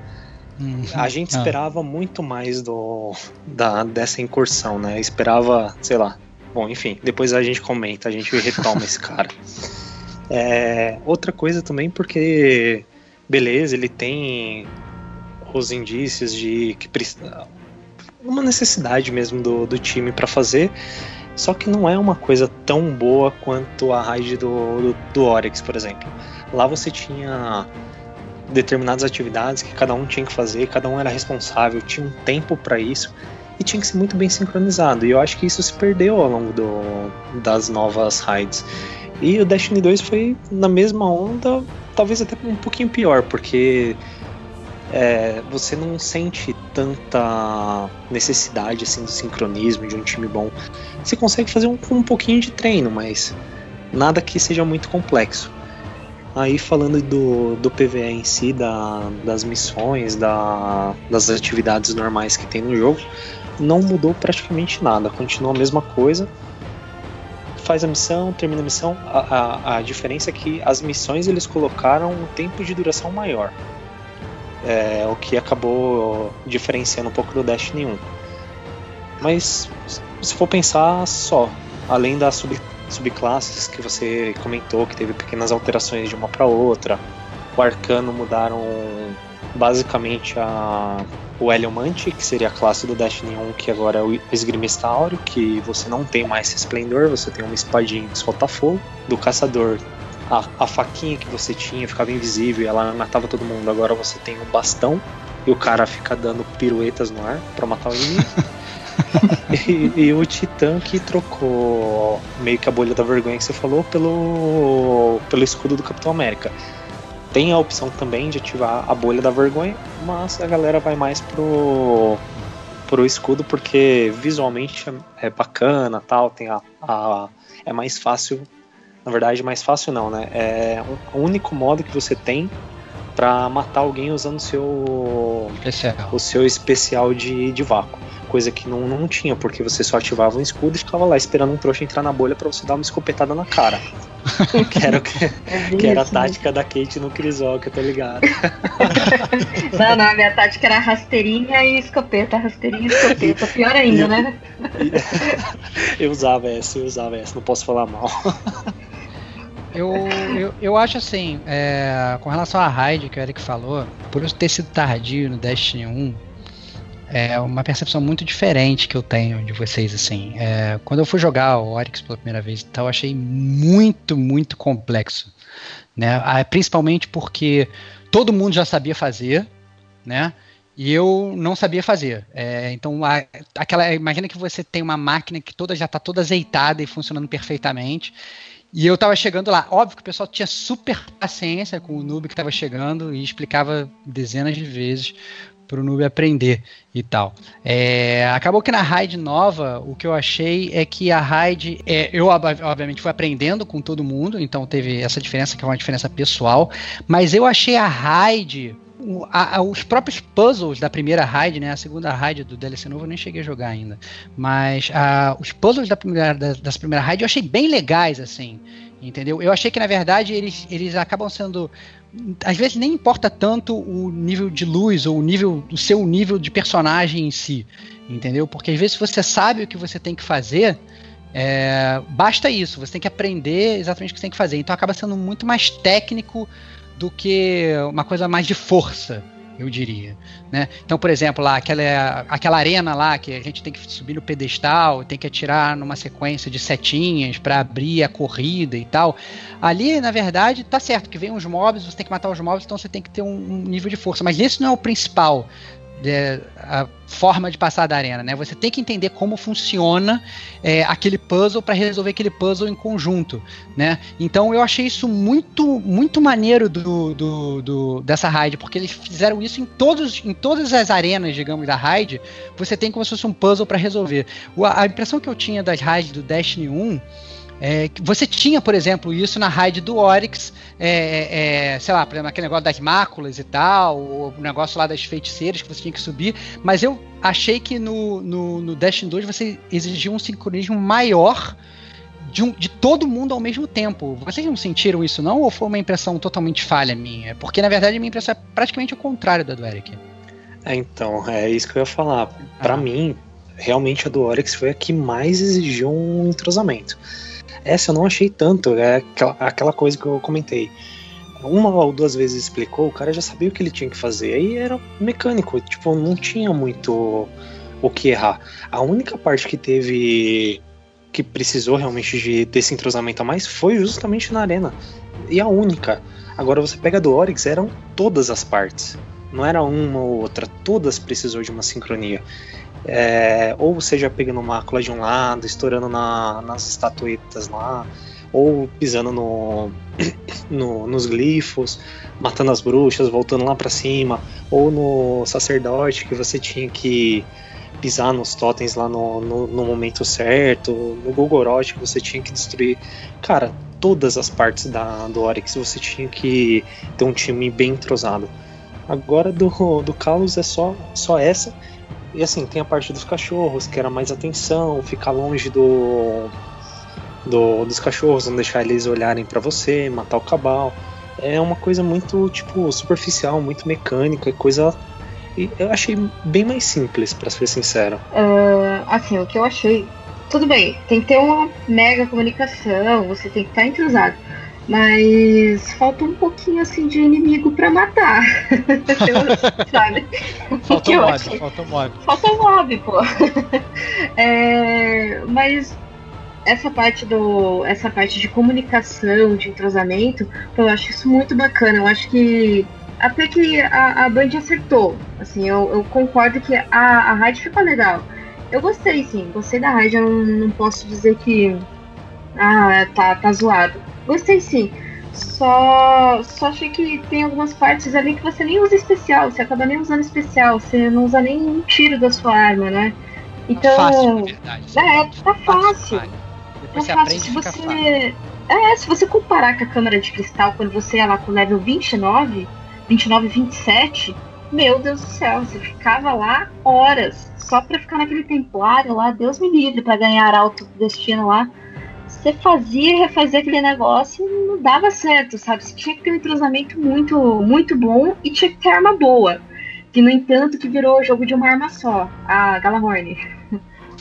Uhum. A gente ah. esperava ah. muito mais do da, dessa incursão, né? Esperava, sei lá. Bom, enfim, depois a gente comenta, a gente retoma esse cara. É, outra coisa também, porque beleza, ele tem os indícios de que precisa uma necessidade mesmo do, do time para fazer, só que não é uma coisa tão boa quanto a raid do, do, do Oryx, por exemplo. Lá você tinha determinadas atividades que cada um tinha que fazer, cada um era responsável, tinha um tempo para isso e tinha que ser muito bem sincronizado. E eu acho que isso se perdeu ao longo do, das novas raids. E o Destiny 2 foi na mesma onda, talvez até um pouquinho pior, porque é, você não sente tanta necessidade assim do sincronismo de um time bom. Você consegue fazer um, um pouquinho de treino, mas nada que seja muito complexo. Aí falando do, do PVE em si, da, das missões, da, das atividades normais que tem no jogo, não mudou praticamente nada, continua a mesma coisa. Faz a missão, termina a missão. A, a, a diferença é que as missões eles colocaram um tempo de duração maior. É, o que acabou diferenciando um pouco do Destiny 1. Mas se for pensar só, além da sub, subclasses que você comentou, que teve pequenas alterações de uma para outra. O Arcano mudaram basicamente a, o Heliomante, que seria a classe do Destiny 1, que agora é o Esgrimista Áureo, que você não tem mais esse esplendor, você tem uma espadinha que solta fogo. Do Caçador, a, a faquinha que você tinha ficava invisível e ela matava todo mundo, agora você tem um bastão e o cara fica dando piruetas no ar para matar o inimigo. e, e, o Titã que trocou meio que a bolha da vergonha que você falou pelo, pelo escudo do Capitão América. Tem a opção também de ativar a bolha da vergonha, mas a galera vai mais pro, pro escudo porque visualmente é, é bacana tal, tem a, a, é mais fácil. Na verdade, mais fácil não, né? É o único modo que você tem para matar alguém usando o seu especial. o seu especial de, de vácuo coisa que não, não tinha, porque você só ativava um escudo e ficava lá esperando um trouxa entrar na bolha para você dar uma escopetada na cara. que era, que, é que era a tática da Kate no Crisol, tá ligado? não, não, a minha tática era rasteirinha e escopeta, rasteirinha e escopeta, pior ainda, né? eu usava essa, eu usava essa, não posso falar mal. Eu, eu, eu acho assim, é, com relação à raid que o Eric falou, por eu ter sido tardio no Destiny 1, é uma percepção muito diferente que eu tenho de vocês, assim. É, quando eu fui jogar o Oryx pela primeira vez, então, eu achei muito, muito complexo, né? Ah, principalmente porque todo mundo já sabia fazer, né? E eu não sabia fazer. É, então, a, aquela, imagina que você tem uma máquina que toda já está toda azeitada e funcionando perfeitamente. E eu tava chegando lá. Óbvio que o pessoal tinha super paciência com o noob que tava chegando e explicava dezenas de vezes pro noob aprender e tal. É, acabou que na raid nova, o que eu achei é que a raid, é, eu obviamente fui aprendendo com todo mundo, então teve essa diferença que é uma diferença pessoal, mas eu achei a raid a, a, os próprios puzzles da primeira raid, né? A segunda raid do DLC novo eu nem cheguei a jogar ainda. Mas a, os puzzles da primeira, da, das primeira raid eu achei bem legais, assim. Entendeu? Eu achei que, na verdade, eles, eles acabam sendo às vezes nem importa tanto o nível de luz ou o nível o seu nível de personagem em si, entendeu? Porque às vezes você sabe o que você tem que fazer, é, basta isso, você tem que aprender exatamente o que você tem que fazer. Então acaba sendo muito mais técnico do que uma coisa mais de força, eu diria. Né? Então, por exemplo, lá, aquela, aquela arena lá que a gente tem que subir no pedestal, tem que atirar numa sequência de setinhas para abrir a corrida e tal. Ali, na verdade, tá certo que vem uns mobs, você tem que matar os mobs, então você tem que ter um, um nível de força. Mas esse não é o principal é, a forma de passar da arena, né? Você tem que entender como funciona é, aquele puzzle para resolver aquele puzzle em conjunto, né? Então eu achei isso muito muito maneiro do, do, do, dessa raid, porque eles fizeram isso em todos em todas as arenas, digamos, da raid. Você tem como se fosse um puzzle para resolver. A, a impressão que eu tinha das raids do Destiny 1 é, você tinha, por exemplo, isso na raid do Oryx, é, é, sei lá, por exemplo, aquele negócio das máculas e tal, o negócio lá das feiticeiras que você tinha que subir, mas eu achei que no, no, no Destiny 2 você exigia um sincronismo maior de, um, de, todo mundo ao mesmo tempo. Vocês não sentiram isso não? Ou foi uma impressão totalmente falha minha? Porque na verdade a minha impressão é praticamente o contrário da do Eric. É, então, é isso que eu ia falar. Para ah. mim, realmente a do Oryx foi a que mais exigiu um entrosamento. Essa eu não achei tanto, é aquela, aquela coisa que eu comentei. Uma ou duas vezes explicou, o cara já sabia o que ele tinha que fazer. Aí era mecânico, tipo, não tinha muito o que errar. A única parte que teve que precisou realmente de desse entrosamento a mais foi justamente na arena. E a única. Agora você pega do Oryx, eram todas as partes. Não era uma ou outra, todas precisou de uma sincronia. É, ou seja, pegando mácula de um lado, estourando na, nas estatuetas lá, ou pisando no, no, nos glifos, matando as bruxas, voltando lá para cima, ou no sacerdote que você tinha que pisar nos totens lá no, no, no momento certo, no Golgoroth que você tinha que destruir. Cara, todas as partes da, do Oryx você tinha que ter um time bem entrosado. Agora do, do Carlos é só, só essa e assim, tem a parte dos cachorros, que era mais atenção, ficar longe do, do dos cachorros, não deixar eles olharem para você, matar o cabal. É uma coisa muito, tipo, superficial, muito mecânica, coisa. E eu achei bem mais simples, para ser sincero. Uh, assim, o que eu achei. Tudo bem, tem que ter uma mega comunicação, você tem que estar entrosado. Mas falta um pouquinho assim de inimigo para matar. sabe? Falta mob, achei... falta mob. Falta mob, pô. É, mas essa parte do. essa parte de comunicação, de entrosamento, eu acho isso muito bacana. Eu acho que até que a, a Band acertou. Assim, eu, eu concordo que a, a raid ficou legal. Eu gostei, sim, gostei da raid, eu não, não posso dizer que. Ah, tá, tá zoado. Gostei sim. Só, só achei que tem algumas partes ali que você nem usa especial, você acaba nem usando especial, você não usa nem um tiro da sua arma, né? Então. Tá fácil, na verdade. É, tá fácil. Tá Depois tá fácil. Se você. É, se você comparar com a câmera de cristal quando você ia lá com o level 29, 29, 27, meu Deus do céu, você ficava lá horas só pra ficar naquele templário lá, Deus me livre, para ganhar alto destino lá você fazia e refazia aquele negócio e não dava certo, sabe? Você tinha que ter um entrosamento muito, muito bom e tinha que ter arma boa. Que, no entanto, que virou jogo de uma arma só, a Galahorn.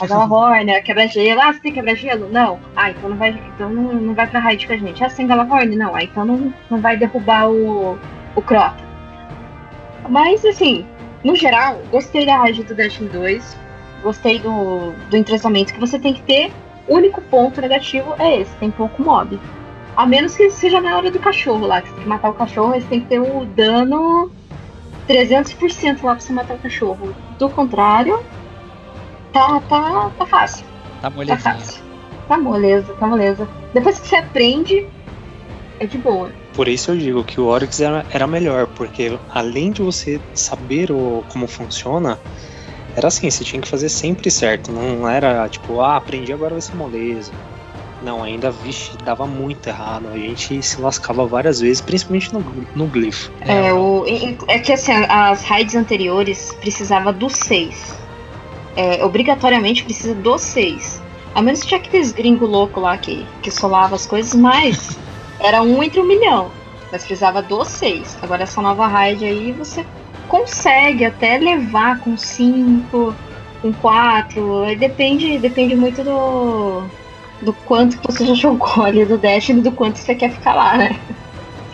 A Galahorn, a quebra-gelo. Ah, você tem quebra-gelo? Não. Ah, então não vai, então não, não vai pra raid com a gente. Ah, tem Galahorn? Não. Ah, então não, não vai derrubar o, o Crota. Mas, assim, no geral, gostei da raid do Destiny 2. Gostei do, do entrosamento que você tem que ter o único ponto negativo é esse, tem pouco mob. A menos que seja na hora do cachorro lá, que você tem que matar o cachorro, você tem que ter o dano 300% lá pra você matar o cachorro. Do contrário, tá, tá, tá fácil. Tá molezinha. Tá fácil. Tá moleza, tá moleza. Depois que você aprende, é de boa. Por isso eu digo que o Oryx era, era melhor, porque além de você saber o, como funciona, era assim, você tinha que fazer sempre certo. Não era tipo, ah, aprendi agora vai ser moleza. Não, ainda, vixe, dava muito errado. A gente se lascava várias vezes, principalmente no, no glifo. É, o, é que assim, as raids anteriores precisava do 6. É, obrigatoriamente precisa do 6. A menos que tinha aqueles gringo louco lá que, que solava as coisas, mas era um entre um milhão. Mas precisava do 6. Agora essa nova raid aí você consegue até levar com 5, com 4. Depende, depende muito do, do quanto que você já jogou ali do Destiny e do quanto você quer ficar lá, né?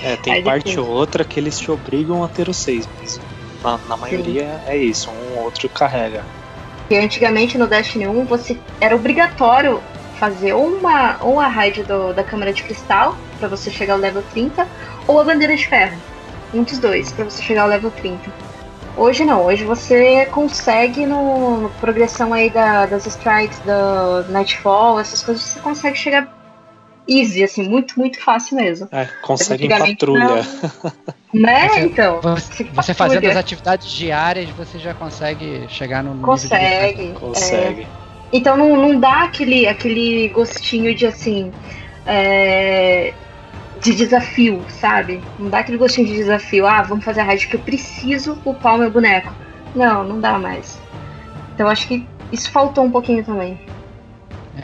É, tem É parte ou outra que eles te obrigam a ter os seis, mas na, na maioria é isso, um ou outro carrega. Porque antigamente no Destiny 1 você era obrigatório fazer ou uma, ou a raid do- da câmara de cristal pra você chegar ao level 30, ou a bandeira de ferro. Um dos dois, pra você chegar ao level 30. Hoje não, hoje você consegue no, no progressão aí da- das strikes, do Nightfall, essas coisas, você consegue chegar easy, assim, muito, muito fácil mesmo. É, consegue em patrulha. Né, Você- então? Você, você fazendo as atividades diárias, você já consegue chegar no Consegue. é. Consegue. Então não, não dá aquele, aquele gostinho de assim. é, de desafio, sabe? Não dá aquele gostinho de desafio. Ah, vamos fazer a raid que eu preciso upar o meu boneco. Não, não dá mais. Então acho que isso faltou um pouquinho também.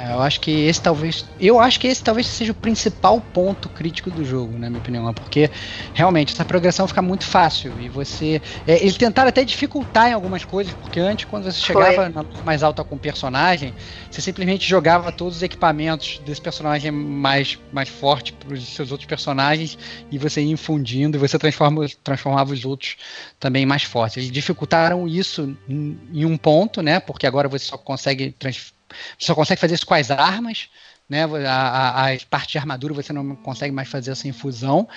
É, eu acho que esse talvez. Eu acho que esse talvez seja o principal ponto crítico do jogo, na minha opinião. Porque realmente essa progressão fica muito fácil. E você. É, eles tentaram até dificultar em algumas coisas, porque antes, quando você chegava na mais alta com o personagem, você simplesmente jogava todos os equipamentos desse personagem mais, mais forte para os seus outros personagens e você ia infundindo e você transforma, transformava os outros também mais fortes. Eles dificultaram isso em, em um ponto, né? Porque agora você só consegue transformar só consegue fazer isso com as armas, né? A, a, as partes de armadura você não consegue mais fazer essa infusão.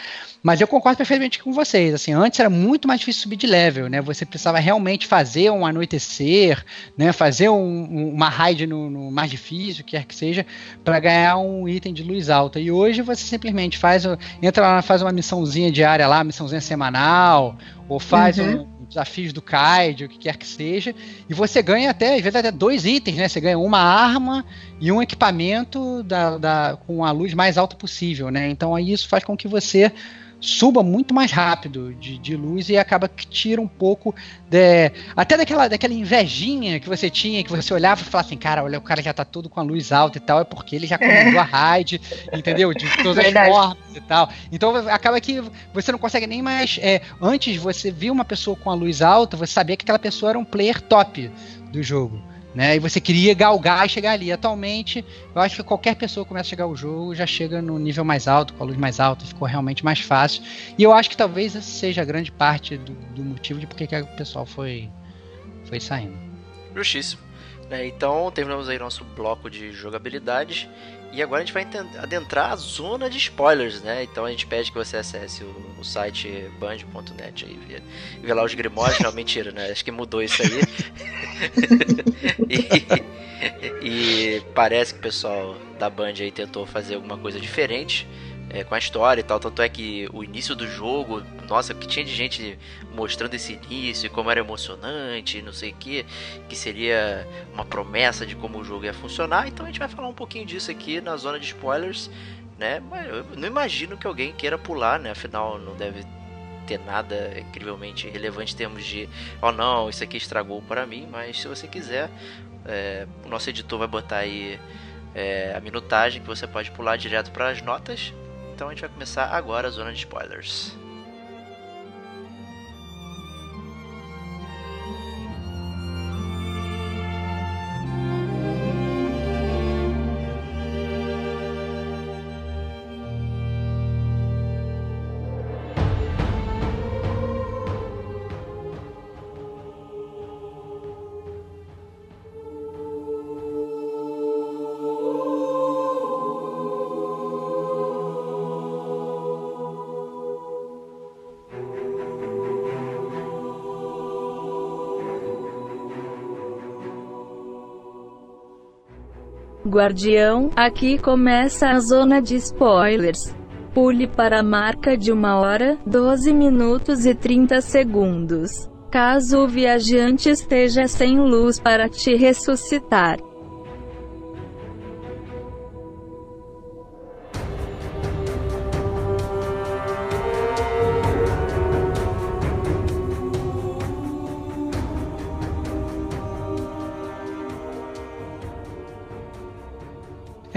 Mas eu concordo perfeitamente com vocês. Assim, antes era muito mais difícil subir de level, né? Você precisava realmente fazer um anoitecer, né? Fazer um, um, uma raid no, no, mais difícil, quer que seja, para ganhar um item de luz alta. E hoje você simplesmente faz, entra lá, faz uma missãozinha diária lá, missãozinha semanal, ou faz uhum. um desafios do Kaid, o que quer que seja, e você ganha até, às vezes, até dois itens, né? Você ganha uma arma e um equipamento da, da, com a luz mais alta possível, né? Então aí isso faz com que você suba muito mais rápido de, de luz e acaba que tira um pouco de, até daquela, daquela invejinha que você tinha, que você olhava e falava assim, cara, olha, o cara já tá todo com a luz alta e tal, é porque ele já comandou é. a raid, entendeu? De todas Verdade. as formas e tal. Então acaba que você não consegue nem mais. É, antes você via uma pessoa com a luz alta, você sabia que aquela pessoa era um player top do jogo. Né, e você queria galgar e chegar ali. Atualmente, eu acho que qualquer pessoa que começa a chegar ao jogo já chega no nível mais alto, com a luz mais alta, ficou realmente mais fácil. E eu acho que talvez essa seja a grande parte do, do motivo de porque que o pessoal foi, foi saindo. Justíssimo. É, então, terminamos aí nosso bloco de jogabilidade. E agora a gente vai adentrar a zona de spoilers, né? Então a gente pede que você acesse o, o site band.net aí, vê, vê lá os grimórios. Não, mentira, né? Acho que mudou isso aí. e, e, parece que o pessoal da Band aí tentou fazer alguma coisa diferente é, com a história e tal. Tanto é que o início do jogo, nossa, que tinha de gente mostrando esse início, como era emocionante, não sei o que, que seria uma promessa de como o jogo ia funcionar. Então a gente vai falar um pouquinho disso aqui na zona de spoilers, né? Mas eu não imagino que alguém queira pular, né? Afinal, não deve ter nada incrivelmente relevante em termos de, oh não, isso aqui estragou para mim, mas se você quiser, é, o nosso editor vai botar aí é, a minutagem que você pode pular direto para as notas. Então a gente vai começar agora a zona de spoilers. Guardião, aqui começa a zona de spoilers. Pule para a marca de 1 hora, 12 minutos e 30 segundos. Caso o viajante esteja sem luz para te ressuscitar.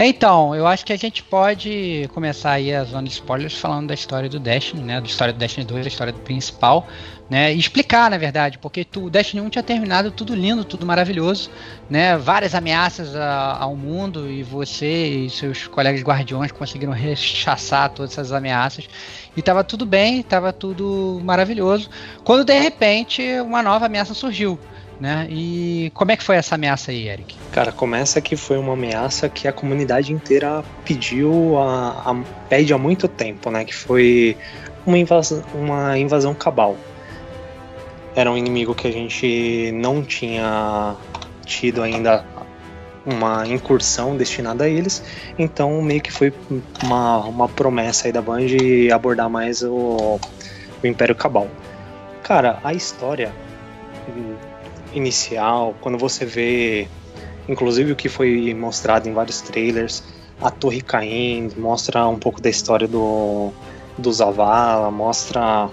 Então, eu acho que a gente pode começar aí a zona de spoilers falando da história do Destiny, né? Da história do Destiny 2, da história principal, né? E explicar, na verdade, porque tu, o Destiny 1 tinha terminado tudo lindo, tudo maravilhoso, né? Várias ameaças a, ao mundo e você e seus colegas guardiões conseguiram rechaçar todas essas ameaças e tava tudo bem, tava tudo maravilhoso. Quando de repente uma nova ameaça surgiu, né? E como é que foi essa ameaça aí, Eric? Cara, começa que foi uma ameaça que a comunidade inteira pediu, a, a, pede há muito tempo, né? Que foi uma invasão, uma invasão cabal. Era um inimigo que a gente não tinha tido ainda uma incursão destinada a eles, então meio que foi uma, uma promessa aí da Band de abordar mais o, o Império Cabal. Cara, a história inicial, quando você vê, inclusive o que foi mostrado em vários trailers, a torre caindo, mostra um pouco da história do, do Zavala, mostra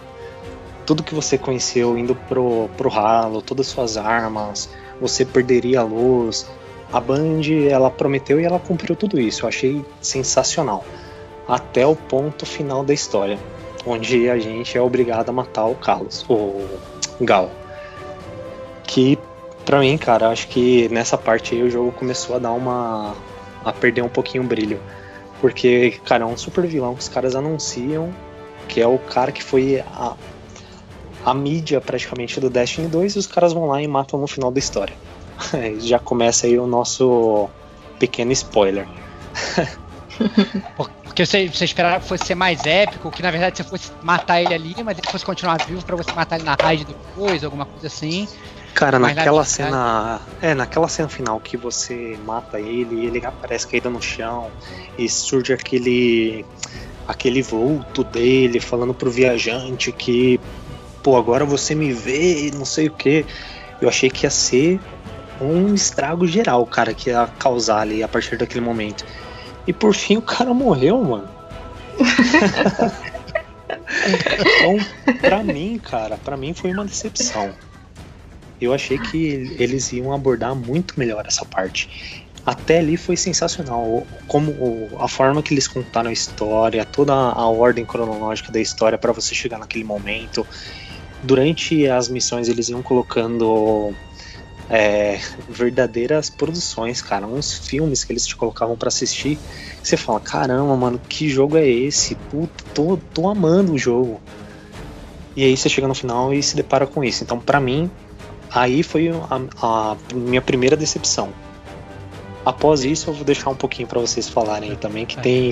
tudo que você conheceu indo pro, pro ralo, todas as suas armas, você perderia a luz. A Band, ela prometeu e ela cumpriu tudo isso. Eu achei sensacional. Até o ponto final da história, onde a gente é obrigado a matar o Carlos, o Gal que para mim, cara, acho que nessa parte aí o jogo começou a dar uma a perder um pouquinho o brilho. Porque, cara, é um super vilão que os caras anunciam, que é o cara que foi a, a mídia praticamente do Destiny 2 e os caras vão lá e matam no final da história. Já começa aí o nosso pequeno spoiler. Porque você, você esperava que fosse ser mais épico, que na verdade você fosse matar ele ali, mas ele fosse continuar vivo para você matar ele na raid depois, alguma coisa assim. Cara, Mas naquela na cena. É, naquela cena final que você mata ele e ele aparece caído no chão e surge aquele. aquele vulto dele falando pro viajante que. Pô, agora você me vê e não sei o que. Eu achei que ia ser um estrago geral, cara, que ia causar ali a partir daquele momento. E por fim o cara morreu, mano. então, pra mim, cara, pra mim foi uma decepção eu achei que eles iam abordar muito melhor essa parte. Até ali foi sensacional, como a forma que eles contaram a história, toda a ordem cronológica da história para você chegar naquele momento. Durante as missões eles iam colocando é, verdadeiras produções, cara, uns filmes que eles te colocavam para assistir. Você fala, caramba, mano, que jogo é esse? Puta, tô, tô amando o jogo. E aí você chega no final e se depara com isso. Então, para mim, Aí foi a, a minha primeira decepção. Após isso, eu vou deixar um pouquinho para vocês falarem também, que tem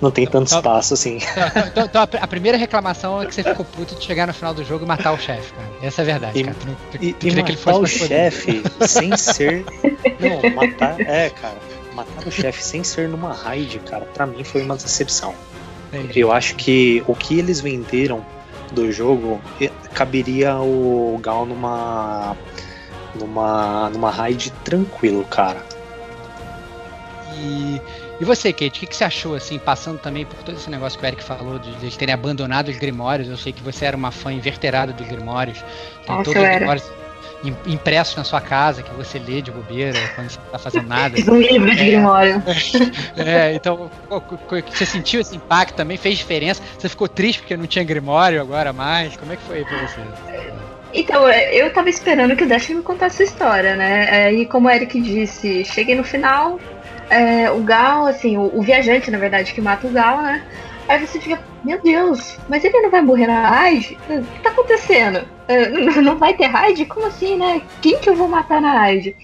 não tem tanto então, espaço assim. Então, então, então, a primeira reclamação é que você ficou puto de chegar no final do jogo e matar o chefe, cara. Essa é a verdade, e, cara. Tu, tu, e, tu e matar que ele fosse o chefe sem ser. Não, matar. É, cara. Matar o chefe sem ser numa raid, cara, para mim foi uma decepção. Entendi. Eu acho que o que eles venderam do jogo, caberia o Gal numa numa numa raid tranquilo, cara. E, e você, Kate, o que, que, você achou, assim, passando também por todo esse negócio que o Eric falou, de, eles terem abandonado os Grimórios? Eu sei que você era uma fã inverterada dos Grimórios. Tem Nossa, todos os Grimórios impressos na sua casa que você lê de bobeira quando você não tá fazendo nada. um livro de é, Grimório. É, então você sentiu esse impacto também? Fez diferença? Você ficou triste porque não tinha Grimório agora mais? Como é que foi pra você? Então, é, eu tava esperando que o Dash me contasse a história, né? É, e como o Eric disse, cheguei no final, é, o Gal, assim, o, o, viajante, na verdade, que mata o Gal, né? Aí você fica, meu Deus, mas ele não vai morrer na raid? O que tá acontecendo? Uh, não vai ter raid? Como assim, né? Quem que eu vou matar na raid?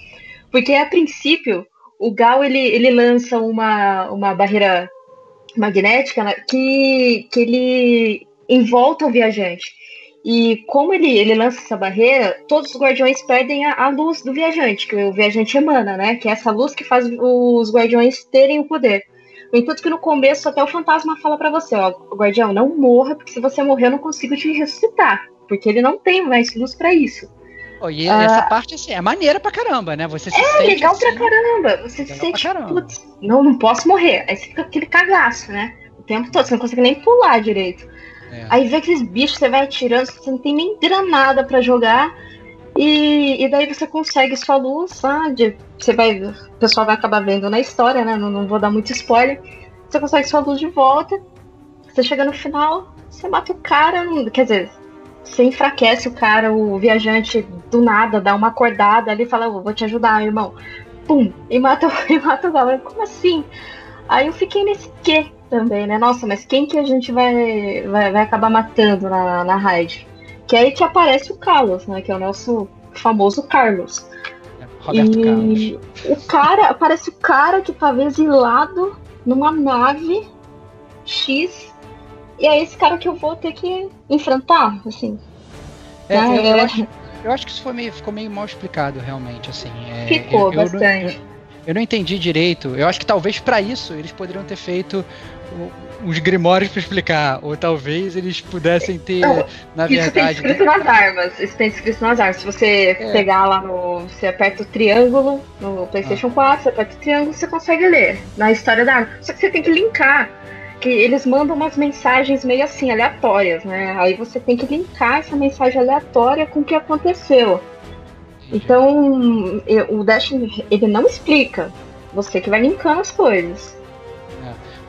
Porque a princípio, o Gal ele, ele lança uma, uma barreira magnética né, que, que ele envolta o viajante. E como ele, ele lança essa barreira, todos os guardiões perdem a, a, luz do viajante, que o viajante emana, né? Que é essa luz que faz os guardiões terem o poder. No entanto, que no começo até o fantasma fala para você, ó, guardião, não morra, porque se você morrer eu não consigo te ressuscitar. Porque ele não tem mais luz para isso. Oh, e ah, essa parte assim, é maneira pra caramba, né? Você se é sente legal assim, pra caramba. Você se sente, putz, não, não posso morrer. Aí você fica aquele cagaço, né? O tempo todo, você não consegue nem pular direito. É. Aí vê aqueles bichos, você vai atirando, você não tem nem granada para jogar. E, e daí você consegue sua luz, ah, de, você vai, o pessoal vai acabar vendo na história, né? Não, não vou dar muito spoiler. Você consegue sua luz de volta. Você chega no final, você mata o cara, quer dizer, você enfraquece o cara, o viajante do nada, dá uma acordada ali e fala, oh, vou te ajudar, irmão. Pum, e mata, e mata o cara. Como assim? Aí eu fiquei nesse quê também, né? Nossa, mas quem que a gente vai, vai, vai acabar matando na, na raid? Que aí te aparece o Carlos, né? Que é o nosso famoso Carlos. Roberto e Carlos. o cara, aparece o cara que tava exilado numa nave X. E é esse cara que eu vou ter que enfrentar, assim. É, né? eu, eu, acho, eu, acho, que isso foi meio, ficou meio mal explicado, realmente, assim. É, ficou, eu, bastante. Eu, não entendi direito. Eu acho que talvez para isso eles poderiam ter feito uns grimórios para explicar, ou talvez eles pudessem ter, não, na isso verdade. Isso tem escrito nas armas. Isso tem escrito nas armas. Se você é. pegar lá no. Você aperta o triângulo no PlayStation ah. 4, você aperta o triângulo, você consegue ler na história da arma. Só que você tem que linkar. Que eles mandam umas mensagens meio assim, aleatórias, né? Aí você tem que linkar essa mensagem aleatória com o que aconteceu. Então, o Dash ele não explica. Você que vai linkando as coisas.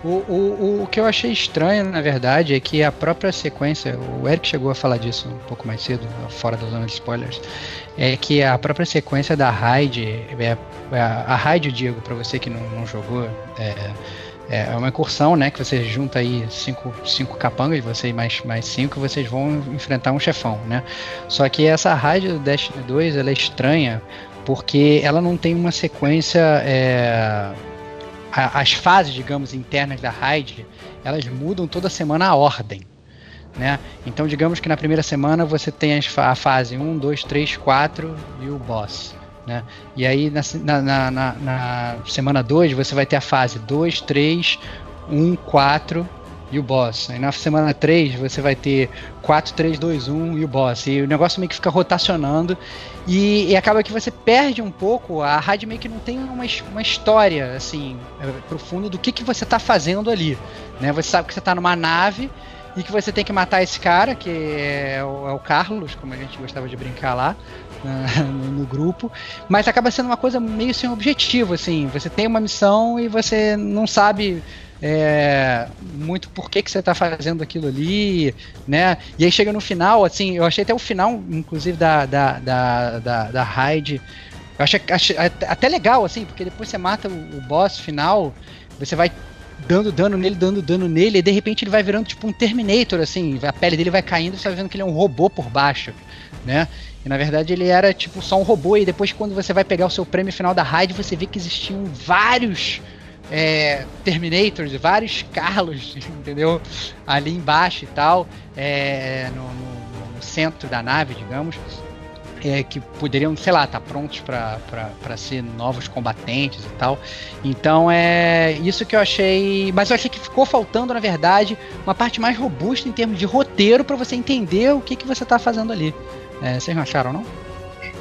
O, o, o que eu achei estranho, na verdade, é que a própria sequência, o Eric chegou a falar disso um pouco mais cedo, fora da zona de spoilers, é que a própria sequência da raid, é, é a raid, Diego, para você que não, não jogou, é, é uma incursão, né? Que você junta aí cinco, cinco capangas, você e mais, mais cinco, vocês vão enfrentar um chefão, né? Só que essa raid do Destiny 2, ela é estranha, porque ela não tem uma sequência... É, as fases, digamos, internas da raid, elas mudam toda semana a ordem. Né? Então, digamos que na primeira semana você tem a fase 1, 2, 3, 4 e o boss. Né? E aí na, na, na, na semana 2 você vai ter a fase 2, 3, 1, 4 e o boss. Aí na semana 3 você vai ter 4, 3, 2, 1 e o boss. E o negócio meio que fica rotacionando. E, e acaba que você perde um pouco. A rádio meio que não tem uma, uma história assim é, profunda do que, que você está fazendo ali. Né? Você sabe que você está numa nave e que você tem que matar esse cara, que é o, é o Carlos, como a gente gostava de brincar lá. No, no, grupo, mas acaba sendo uma coisa meio sem objetivo, assim. Você tem uma missão e você não sabe é, muito por que, que você está fazendo aquilo ali, né? E aí chega no final, assim, eu achei até o final, inclusive, da, da, da, da, da raid. Eu achei, achei, até legal, assim, porque depois você mata o, o boss final, você vai dando dano nele, dando dano nele, e de repente ele vai virando tipo um Terminator, assim, a pele dele vai caindo, você vai vendo que ele é um robô por baixo, né? E na verdade ele era tipo só um robô, e depois quando você vai pegar o seu prêmio final da raid, você vê que existiam vários é, Terminators, vários Carlos, entendeu? Ali embaixo e tal, é, no, no, no, centro da nave, digamos, é, que poderiam, sei lá, estar tá prontos para ser novos combatentes e tal. Então é isso que eu achei. Mas eu achei que ficou faltando, na verdade, uma parte mais robusta em termos de roteiro para você entender o que, que você está fazendo ali. É, vocês não acharam, não?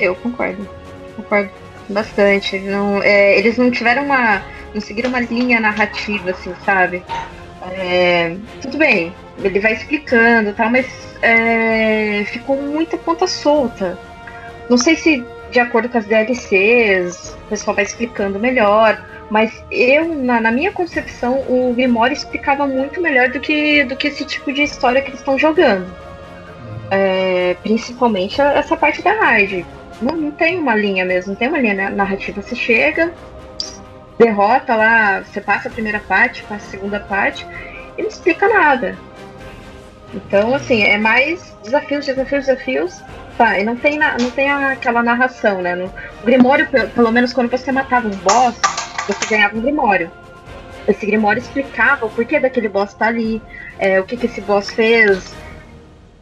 Eu concordo. Concordo bastante. Não, é, eles não tiveram uma não seguir uma linha narrativa, assim, sabe? É, tudo bem, ele vai explicando tal, mas é, ficou muita ponta solta. Não sei se de acordo com as DLCs, o pessoal vai explicando melhor, mas eu, na, na minha concepção, o Grimório explicava muito melhor do que, do que esse tipo de história que eles estão jogando. É, principalmente essa parte da raid. Não, não tem uma linha mesmo, não tem uma linha narrativa. Você chega, derrota lá, você passa a primeira parte, passa a segunda parte, e não explica nada. Então, assim, é mais desafios, desafios, desafios. Tá, e não tem, na, não tem aquela narração, né? No Grimório, pelo menos quando você matava um boss, você ganhava um Grimório. Esse Grimório explicava o porquê daquele boss tá ali, é, o que, que esse boss fez.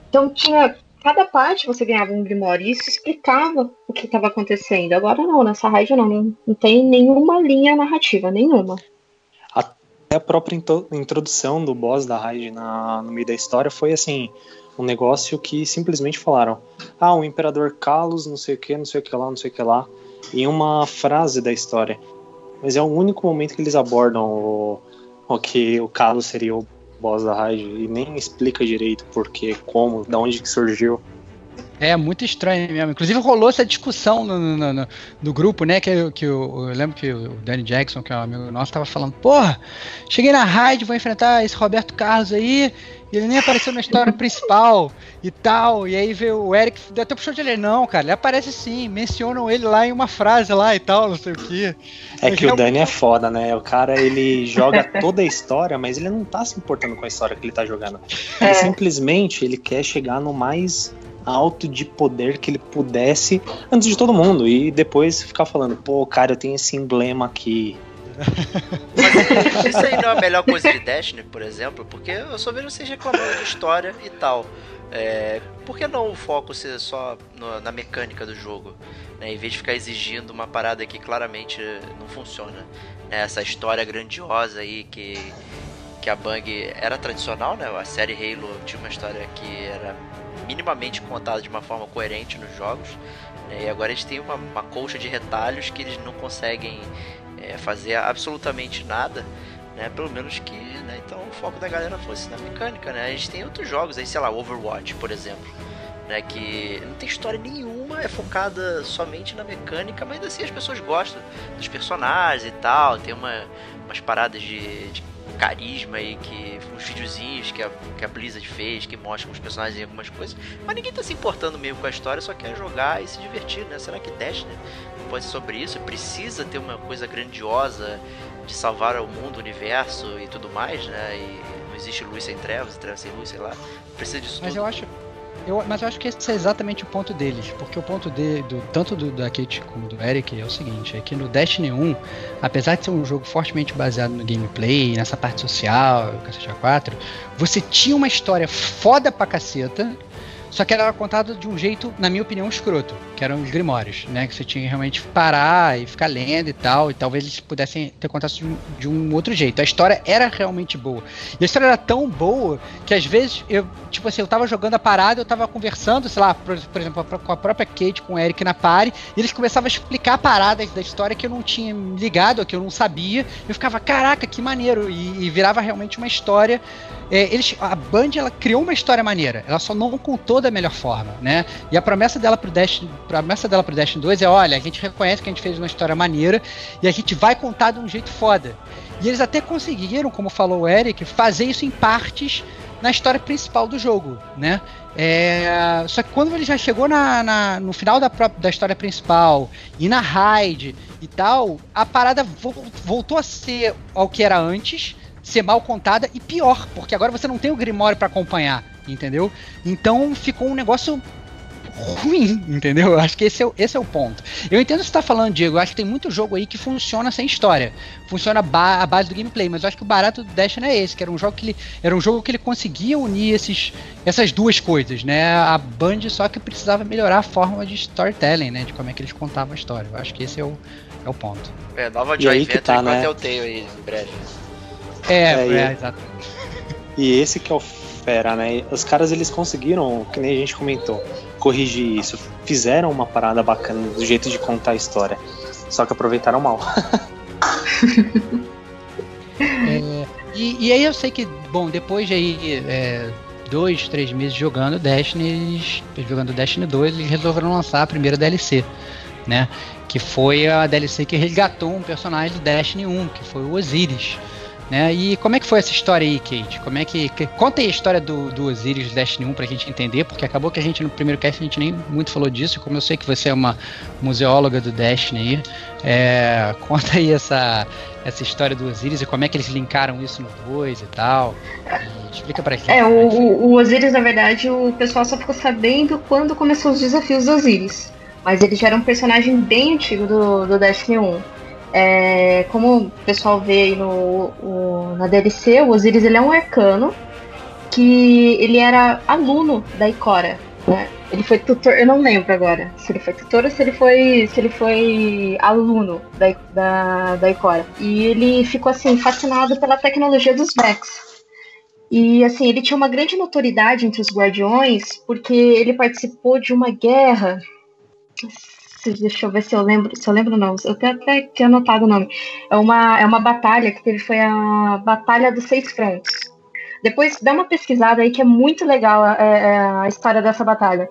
Então tinha cada parte você ganhava um Grimório e isso explicava o que estava acontecendo. Agora não, nessa raid não, não, não tem nenhuma linha narrativa, nenhuma. Até a própria introdução do boss da raid no meio da história foi assim, um negócio que simplesmente falaram: ah, o Imperador Carlos, não sei o que, não sei o que lá, não sei o que lá, em uma frase da história. Mas é o único momento que eles abordam o, o que o Carlos seria o boss da raid e nem explica direito por quê, como, da onde que surgiu. É muito estranho mesmo. Inclusive rolou essa discussão no, no, no, no grupo, né? Que, que eu, eu, lembro que o Danny Jackson, que é um amigo nosso, tava falando, porra, cheguei na raid, vou enfrentar esse Roberto Carlos aí, e ele nem apareceu na história principal e tal. E aí veio o Eric, deu até puxou de ele, não, cara, ele aparece sim, mencionam ele lá em uma frase lá e tal, não sei o que. É que o Danny é foda, né? O cara, ele joga toda a história, mas ele não tá se importando com a história que ele tá jogando. Ele é. simplesmente, ele quer chegar no mais alto de poder que ele pudesse antes de todo mundo. E depois ficar falando, pô, cara, eu tenho esse emblema aqui. Mas isso aí não é a melhor coisa de Destiny, por exemplo, porque eu só vejo vocês reclamando de história e tal. É, por que não o foco ser só no, na mecânica do jogo? Né, em vez de ficar exigindo uma parada que claramente não funciona. Né, essa história grandiosa aí que, que a Bang era tradicional, né? A série Halo tinha uma história que era minimamente contada de uma forma coerente nos jogos. Né? E agora eles têm uma, uma colcha de retalhos que eles não conseguem é, fazer absolutamente nada. Né, pelo menos que, né, então o foco da galera fosse na mecânica, né? A gente tem outros jogos aí, sei lá, Overwatch, por exemplo, né, que não tem história nenhuma, é focada somente na mecânica, mas assim as pessoas gostam dos personagens e tal, tem uma, umas paradas de, de carisma e que uns videozinhos que a, que a Blizzard fez, que mostram os personagens e algumas coisas, mas ninguém tá se importando mesmo com a história, só quer jogar e se divertir, né? Será que Destiny ser sobre isso? Precisa ter uma coisa grandiosa de salvar o mundo, o universo e tudo mais, né? E não existe luz sem trevas, trevas sem luz, sei lá. Precisa disso mas tudo. Eu acho, eu, mas eu acho que esse é exatamente o ponto deles, porque o ponto de, do, tanto do, da Kate como do Eric é o seguinte, é que no Destiny 1, apesar de ser um jogo fortemente baseado no gameplay, nessa parte social, cacete 4, você tinha uma história foda pra caceta, só que era contada de um jeito, na minha opinião, escroto, que eram os grimórios, né? Que você tinha que realmente parar e ficar lendo e tal, e talvez eles pudessem ter contado de um, outro jeito. A história era realmente boa. E a história era tão boa que às vezes eu, tipo assim, eu tava jogando a parada, eu tava conversando, sei lá, por, por exemplo, com a própria Kate, com o Eric na pare, e eles começavam a explicar paradas da história que eu não tinha ligado, que eu não sabia. Eu ficava, caraca, que maneiro! E, e virava realmente uma história. É, eles, a Band ela criou uma história maneira, ela só não contou da melhor forma, né? E a promessa dela pro Destiny, promessa dela pro Destiny 2 é, olha, a gente reconhece que a gente fez uma história maneira e a gente vai contar de um jeito foda. E eles até conseguiram, como falou o Eric, fazer isso em partes na história principal do jogo, né? É, só que quando ele já chegou na, na, no final da, da história principal e na raid e tal, a parada vo voltou a ser ao que era antes, ser mal contada e pior, porque agora você não tem o Grimório para acompanhar entendeu? Então ficou um negócio ruim, entendeu? Eu acho que esse é, esse é o ponto. Eu entendo o que você está falando, Diego. Eu acho que tem muito jogo aí que funciona sem história. Funciona ba a base do gameplay, mas eu acho que o barato do Destiny é esse, que era um jogo que ele, era um jogo que ele conseguia unir esses, essas duas coisas, né? A Band só que precisava melhorar a forma de storytelling, né? De como é que eles contavam a história. Eu acho que esse é o, é o ponto. É, nova Joy Venture tá, né? eu tenho aí em breve. É, é, é exatamente. E esse que é o fera, né? Os caras eles conseguiram, que nem a gente comentou, corrigir isso. Fizeram uma parada bacana do jeito de contar a história. Só que aproveitaram mal. é, e, e, aí eu sei que, bom, depois de aí, é, dois, três meses jogando Destiny, jogando Destiny 2, eles resolveram lançar a primeira DLC, né? Que foi a DLC que resgatou um personagem do Destiny 1, que foi o Osiris. Né? E como é que foi essa história aí, Kate? Como é que, que conta aí a história do, do Osiris Destiny 1 pra gente entender, porque acabou que a gente no primeiro cast a gente nem muito falou disso, como eu sei que você é uma museóloga do Destiny aí, é, conta aí essa, essa história do Osiris e como é que eles linkaram isso no 2 e tal. E explica pra gente. É, o, o Osiris, na verdade, o pessoal só ficou sabendo quando começou os desafios do Osiris. Mas ele já era um personagem bem antigo do, do Destiny 1. É, como o pessoal vê aí no, o, na DLC, o Osiris ele é um arcano que ele era aluno da Ikora. Né? Ele foi tutor, eu não lembro agora se ele foi tutor ou se ele foi, se ele foi aluno da, da, da Ikora. E ele ficou assim fascinado pela tecnologia dos Vex. E assim, ele tinha uma grande notoriedade entre os guardiões porque ele participou de uma guerra deixa eu ver se eu lembro, se eu lembro não, eu até, até tinha anotado o nome. É uma, é uma batalha que teve, foi a Batalha dos Seis Frontes. Depois dá uma pesquisada aí que é muito legal a, é, é, a história dessa batalha.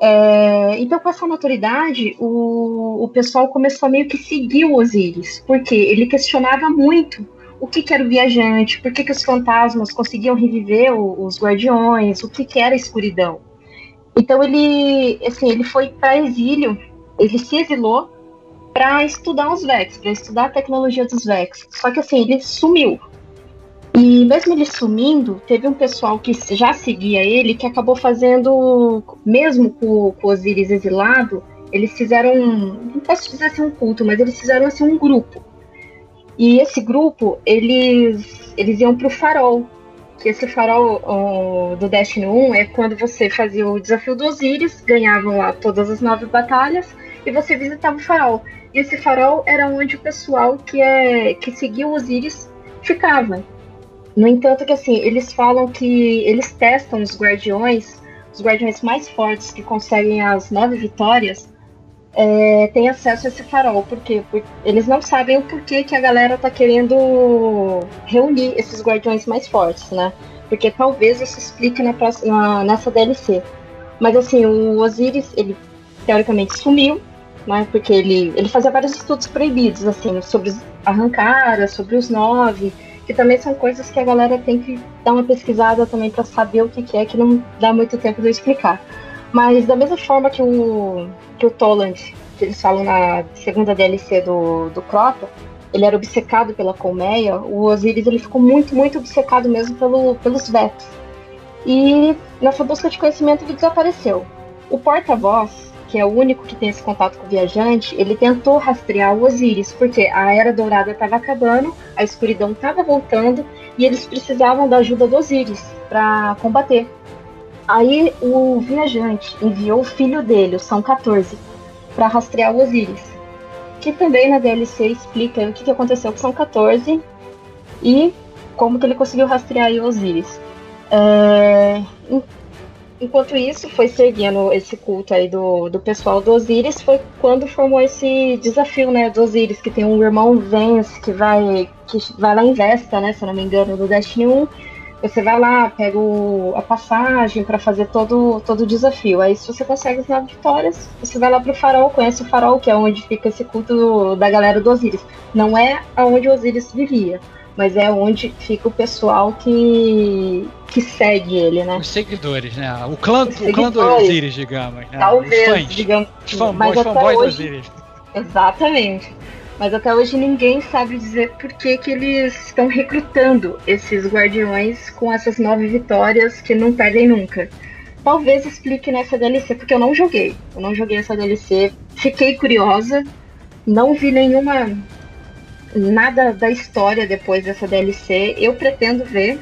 É, então, com essa notoriedade, o, o pessoal começou a meio que seguir o Osiris, porque ele questionava muito o que, que era o viajante, por que, que os fantasmas conseguiam reviver o, os guardiões, o que, que era a escuridão. Então ele, assim, ele foi para exílio, ele se exilou para estudar os Vex, para estudar a tecnologia dos Vex. Só que assim, ele sumiu. E mesmo ele sumindo, teve um pessoal que já seguia ele que acabou fazendo, mesmo com, com o Osiris exilado, eles fizeram, não posso dizer assim um culto, mas eles fizeram assim um grupo. E esse grupo, eles, eles iam pro farol. Que esse farol ó, do Destiny 1 é quando você fazia o desafio do Osiris, ganhavam lá todas as nove batalhas, e você visitava o farol. E esse farol era onde o pessoal que, é, que seguia o Osiris ficava. No entanto, que assim, eles falam que eles testam os guardiões, os guardiões mais fortes que conseguem as nove vitórias, é, acesso a esse farol. Por quê? Porque eles não sabem o porquê que a galera tá querendo reunir esses guardiões mais fortes, né? Porque talvez isso explique na próxima, nessa DLC. Mas assim, o Osiris, ele teoricamente sumiu, né? Porque ele, ele fazia vários estudos proibidos, assim, sobre arrancar, sobre os nove, que também são coisas que a galera tem que dar uma pesquisada também para saber o que, que é, que não dá muito tempo de eu explicar. Mas da mesma forma que o, que o Toland, que eles falam na segunda DLC do, do Crota, ele era obcecado pela colmeia, o Osiris ele ficou muito, muito obcecado mesmo pelo, pelos Vex. E nessa busca de conhecimento ele desapareceu. O porta-voz, que é o único que tem esse contato com o viajante, ele tentou rastrear o Osiris, porque a Era Dourada estava acabando, a escuridão estava voltando e eles precisavam da ajuda do Osiris para combater. Aí o viajante enviou o filho dele, o São 14, para rastrear o Osiris. Que também na DLC explica o que, aconteceu com o São 14 e como que ele conseguiu rastrear o Osiris. É... Enquanto isso, foi seguindo esse culto aí do, do pessoal do Osiris, foi quando formou esse desafio, né, do Osiris, que tem um irmão Vence que vai, que vai lá em Vesta, né, se não me engano, do Destiny 1, você vai lá, pega o, a passagem para fazer todo, todo o desafio. Aí, se você consegue as nove vitórias, você vai lá pro farol, conhece o farol, que é onde fica esse culto da galera do Osiris. Não é aonde o Osiris vivia, mas é onde fica o pessoal que, que segue ele, né? Os seguidores, né? O clã, o clã do Osiris, digamos. Né? Talvez, os fãs, digamos. Os fanboys, fanboys hoje, do Osiris. Exatamente. Mas até hoje ninguém sabe dizer por que, que eles estão recrutando esses guardiões com essas nove vitórias que não perdem nunca. Talvez explique nessa DLC, porque eu não joguei. Eu não joguei essa DLC. Fiquei curiosa. Não vi nenhuma. Nada da história depois dessa DLC. Eu pretendo ver.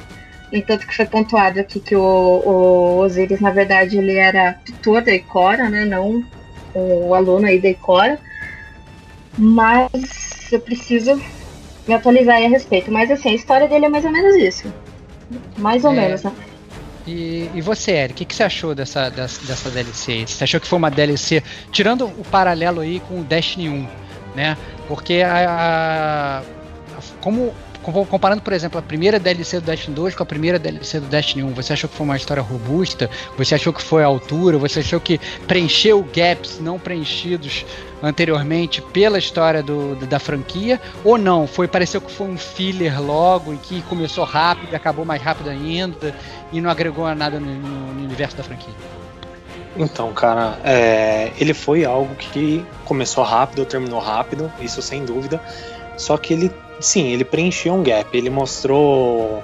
No entanto, que foi pontuado aqui que o, o Osiris, na verdade, ele era tutor da Ikora, né? Não o aluno aí da Ikora. Mas eu preciso me atualizar aí a respeito. Mas assim, a história dele é mais ou menos isso. Mais ou é. menos, né? E, e, você, Eric, o que, que, você achou dessa, dessa, dessa DLC? Você achou que foi uma DLC, tirando o paralelo aí com o Destiny 1, né? Porque a, a como comparando, por exemplo, a primeira DLC do Destiny 2 com a primeira DLC do Destiny 1, você achou que foi uma história robusta? Você achou que foi a altura? Você achou que preencheu gaps não preenchidos anteriormente pela história do, da franquia? Ou não? Foi pareceu que foi um filler logo e que começou rápido acabou mais rápido ainda e não agregou nada no, no universo da franquia? Então, cara, é, ele foi algo que começou rápido, terminou rápido, isso sem dúvida. Só que ele sim, ele preencheu um gap. Ele mostrou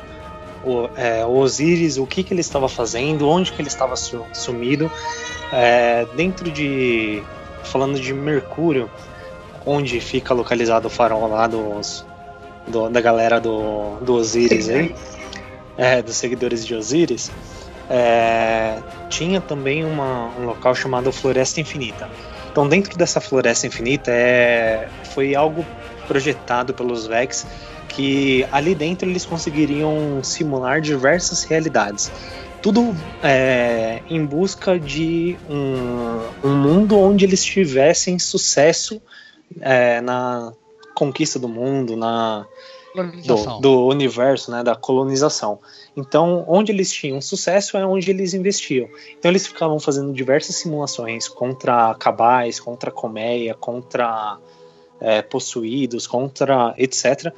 o, é, o Osiris, o que, que ele estava fazendo, onde que ele estava sumido. É, dentro de. Falando de Mercúrio, onde fica localizado o farol lá dos, do, da galera do, do Osiris aí, é, dos seguidores de Osiris, é, tinha também uma, um local chamado Floresta Infinita. Então, dentro dessa Floresta Infinita, é, foi algo projetado pelos Vex que ali dentro eles conseguiriam simular diversas realidades. Tudo é, em busca de um, um, mundo onde eles tivessem sucesso é, na conquista do mundo, na do, do, universo, né, da colonização. Então, onde eles tinham sucesso é onde eles investiam. Então, eles ficavam fazendo diversas simulações contra cabais, contra colmeia, contra é, possuídos, contra etc.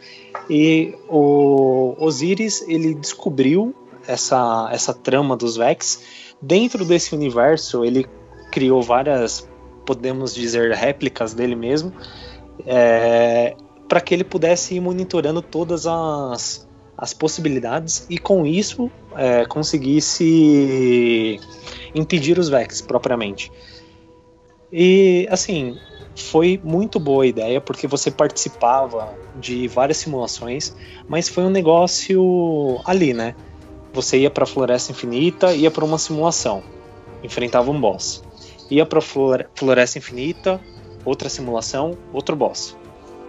E o Osiris ele descobriu essa, essa trama dos Vex. Dentro desse universo, ele criou várias, podemos dizer, réplicas dele mesmo. É, para que ele pudesse ir monitorando todas as, as possibilidades e com isso é, conseguisse impedir os Vex propriamente. E assim, foi muito boa a ideia porque você participava de várias simulações, mas foi um negócio ali, né? Você ia para a Floresta Infinita, ia para uma simulação, enfrentava um boss. Ia para Floresta Infinita, outra simulação, outro boss.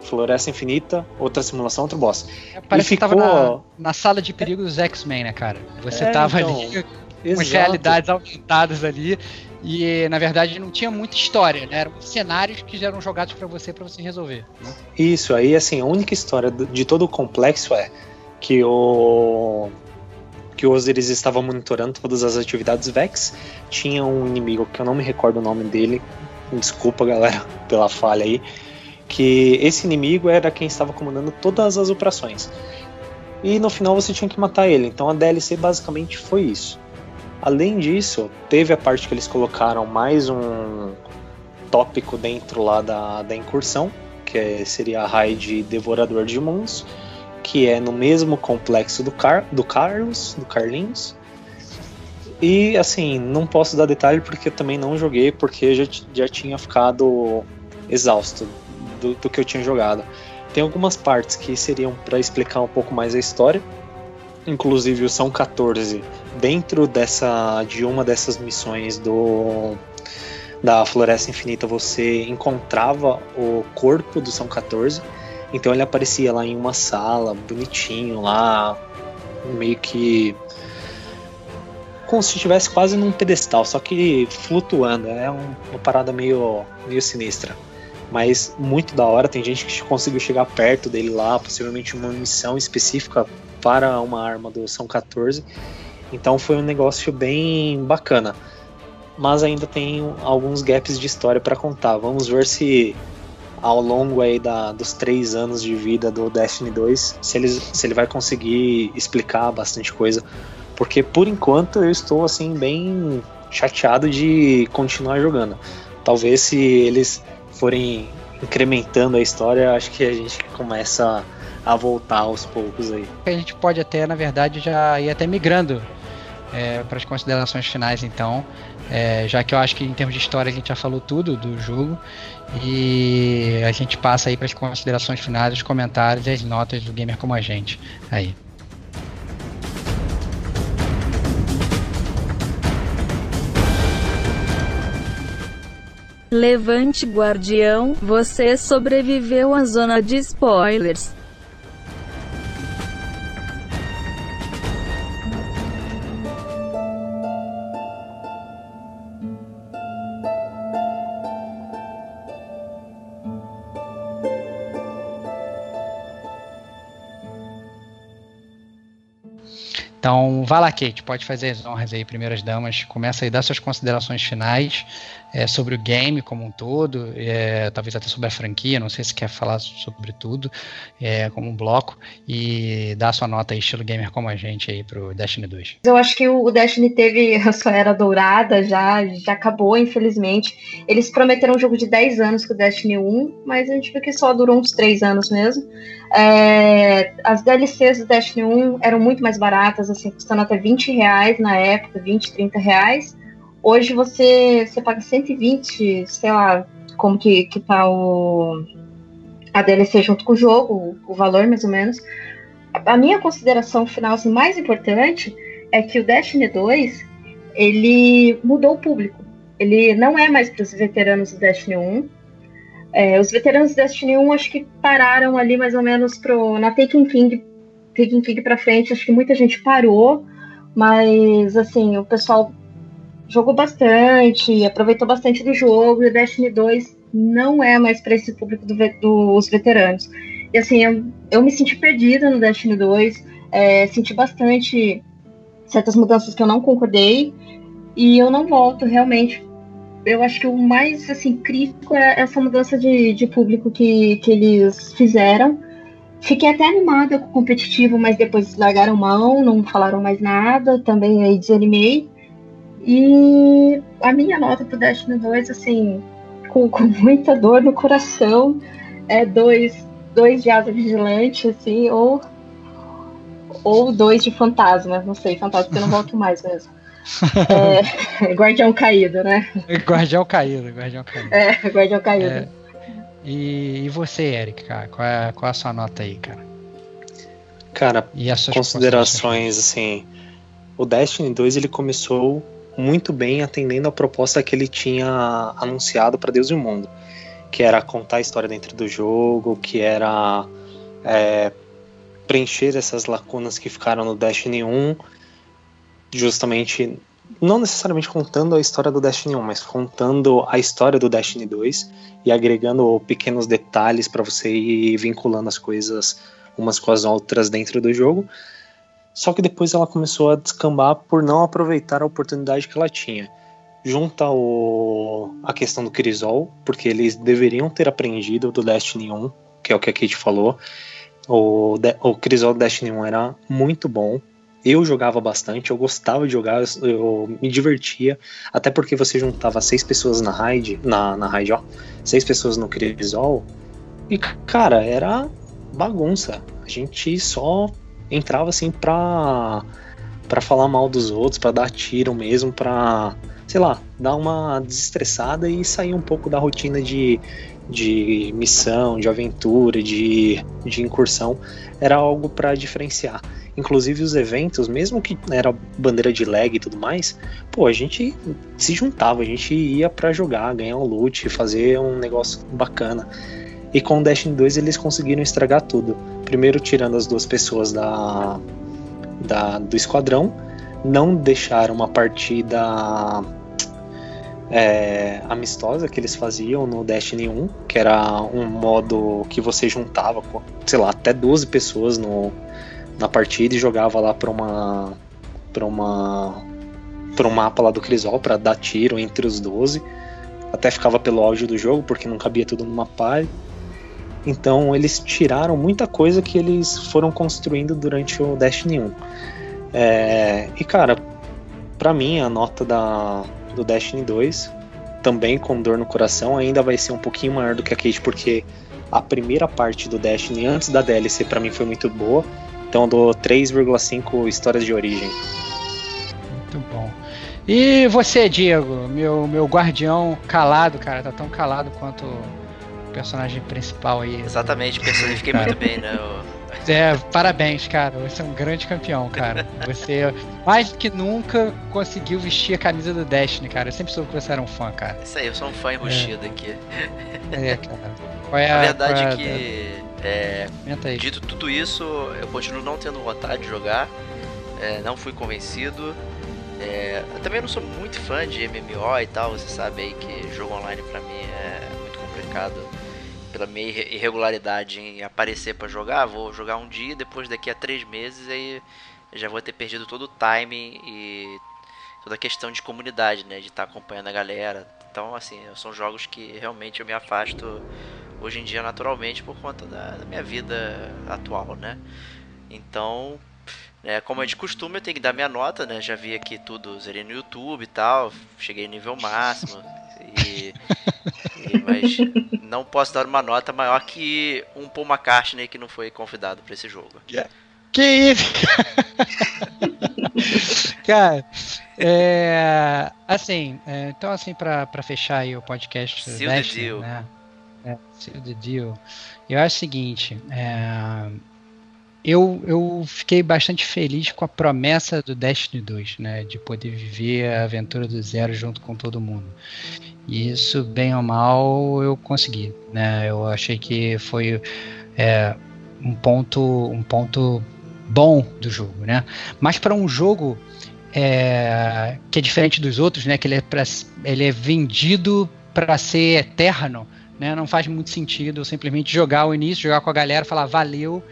Floresta Infinita, outra simulação, outro boss. É, parece e ficou... que tava na, na sala de perigo dos X-Men, né, cara? Você é, tava então, ali com as realidades aumentadas ali e na verdade não tinha muita história, né? Eram cenários que já eram jogados para você para você resolver. Né? Isso aí, assim, a única história de todo o complexo é que o que o Osiris estava monitorando todas as atividades Vex. Tinha um inimigo que eu não me recordo o nome dele. Desculpa, galera, pela falha aí que esse inimigo era quem estava comandando todas as operações. E no final você tinha que matar ele. Então a DLC basicamente foi isso. Além disso, teve a parte que eles colocaram mais um tópico dentro lá da, da incursão, que seria a raid Devorador de Mundos, que é no mesmo complexo do, Car do Carlos, do Carlinhos. E assim, não posso dar detalhe porque também não joguei, porque já, já tinha ficado exausto do, do que eu tinha jogado. Tem algumas partes que seriam para explicar um pouco mais a história, inclusive o São 14 dentro dessa de uma dessas missões do da Floresta Infinita você encontrava o corpo do São 14 então ele aparecia lá em uma sala bonitinho lá meio que como se estivesse quase num pedestal só que flutuando. É uma parada meio meio sinistra mas muito da hora. Tem gente que conseguiu chegar perto dele lá, possivelmente uma missão específica para uma arma do São 14. Então foi um negócio bem bacana. Mas ainda tem alguns gaps de história para contar. Vamos ver se ao longo aí da, dos três anos de vida do Destiny 2, se ele, se ele vai conseguir explicar bastante coisa. Porque por enquanto eu estou assim bem chateado de continuar jogando. Talvez se eles forem incrementando a história, acho que a gente começa a voltar aos poucos aí. A gente pode até, na verdade, já ir até migrando é, para as considerações finais, então, é, já que eu acho que em termos de história a gente já falou tudo do jogo e a gente passa aí para as considerações finais, os comentários e as notas do gamer como a gente aí. Levante Guardião, você sobreviveu à zona de spoilers. Então, vai lá, Kate, pode fazer as honras aí, primeiras damas. Começa aí, dá suas considerações finais é, sobre o game como um todo, é, talvez até sobre a franquia, não sei se quer falar sobre tudo, é, como um bloco, e dá sua nota aí, estilo gamer como a gente aí pro Destiny 2. Eu acho que o Destiny teve a sua era dourada, já, já acabou, infelizmente. Eles prometeram um jogo de 10 anos com o Destiny 1, mas a gente viu que só durou uns 3 anos mesmo. É, as DLCs do Destiny 1 eram muito mais baratas, assim, custando até 20 reais na época, 20, 30 reais. Hoje você, você paga 120, sei lá, como que, que tá o, a DLC junto com o jogo, o, valor mais ou menos. A, a minha consideração final assim, mais importante é que o Destiny 2 ele mudou o público. Ele não é mais para os veteranos do Destiny 1. É, os veteranos do Destiny 1 acho que pararam ali mais ou menos pro, na Taken King, Taken King para frente. Acho que muita gente parou, mas assim o pessoal jogou bastante, aproveitou bastante do jogo, e o Destiny 2 não é mais para esse público do, dos veteranos. E assim, eu, eu me senti perdida no Destiny 2, é, senti bastante certas mudanças que eu não concordei, e eu não volto realmente. Eu acho que o mais assim crítico é essa mudança de, de público que, que eles fizeram. Fiquei até animada com o competitivo, mas depois largaram mão, não falaram mais nada, também aí desanimei. E a minha nota pro Destiny 2, assim, com, com muita dor no coração, é dois, dois de asa vigilante, assim, ou, ou dois de fantasma, não sei, fantasma porque eu não volto mais mesmo. É, guardião caído, né? Guardião caído, guardião caído. É, guardião caído. É. E, e, você, Eric, cara, qual é, qual é a sua nota aí, cara? Cara, considerações assim, o Destiny 2 ele começou muito bem atendendo a proposta que ele tinha anunciado para Deus e o Mundo, que era contar a história dentro do jogo, que era é, preencher essas lacunas que ficaram no Destiny 1 justamente não necessariamente contando a história do Destiny 1, mas contando a história do Destiny 2 e agregando pequenos detalhes para você ir vinculando as coisas umas com as outras dentro do jogo. Só que depois ela começou a descambar por não aproveitar a oportunidade que ela tinha. Junta o, a questão do Crisol, porque eles deveriam ter aprendido do Destiny 1, que é o que a Kate falou. O, o Crisol do Destiny 1 era muito bom, eu jogava bastante, eu gostava de jogar, eu, eu, me divertia, até porque você juntava seis pessoas na raid, na, na raid, ó, seis pessoas no Crisol, e cara, era bagunça. A gente só entrava assim pra, pra falar mal dos outros, pra dar tiro mesmo, pra, sei lá, dar uma desestressada e sair um pouco da rotina de, de missão, de aventura, de, de incursão. Era algo para diferenciar. Inclusive os eventos, mesmo que era bandeira de lag e tudo mais, pô, a gente se juntava, a gente ia para jogar, ganhar um loot, fazer um negócio bacana. E com o Destiny 2 eles conseguiram estragar tudo. Primeiro tirando as duas pessoas da, da do esquadrão, não deixaram uma partida é, amistosa que eles faziam no Destiny 1, que era um modo que você juntava, sei lá, até 12 pessoas no, na partida e jogava lá para uma para uma para um mapa lá do Crisol para dar tiro entre os 12. Até ficava pelo áudio do jogo porque não cabia tudo numa party. Então eles tiraram muita coisa que eles foram construindo durante o Destiny 1. É, e cara, para mim a nota da, do Destiny 2, também com dor no coração, ainda vai ser um pouquinho maior do que a Kate, porque a primeira parte do Destiny antes da DLC para mim foi muito boa então dou 3,5 histórias de origem. Muito bom. E você, Diego, meu, meu guardião calado, cara, tá tão calado quanto personagem principal aí. Exatamente, personifiquei muito bem, né? É, parabéns, cara. Você é um grande campeão, cara. Você mais do que nunca conseguiu vestir a camisa do Destiny, cara. Eu sempre soube que você era um fã, cara. Isso aí, eu sou um fã enrustido é. aqui. É, cara. Qual é a, a verdade é que é, dito tudo isso, eu continuo não tendo vontade de jogar. É, não fui convencido. É, eu também não sou muito fã de MMO e tal. Você sabe aí que jogo online pra mim é muito complicado pela minha irregularidade em aparecer para jogar. Vou jogar um dia, depois daqui a três meses aí já vou ter perdido todo o timing e toda a questão de comunidade, né? De estar tá acompanhando a galera. Então, assim, são jogos que realmente eu me afasto hoje em dia naturalmente por conta da, da minha vida atual, né? Então, é, como é de costume, eu tenho que dar minha nota, né? Já vi aqui tudo, zerei no YouTube e tal, cheguei no nível máximo. E, e, mas não posso dar uma nota maior que um Paul McCartney que não foi convidado para esse jogo. Yeah. Que isso? Cara, é, assim, é, então assim, para fechar aí o podcast. Seal Dash, the deal. Né? É, Seal the deal. Eu acho o seguinte, é, eu, eu fiquei bastante feliz com a promessa do Destiny 2, né? De poder viver a aventura do zero junto com todo mundo. Isso, bem ou mal, eu consegui, né? Eu achei que foi é, um ponto um ponto bom do jogo, né? Mas para um jogo é, que é diferente dos outros, né? Que ele é, pra, ele é vendido para ser eterno, né? Não faz muito sentido simplesmente jogar o início, jogar com a galera, falar valeu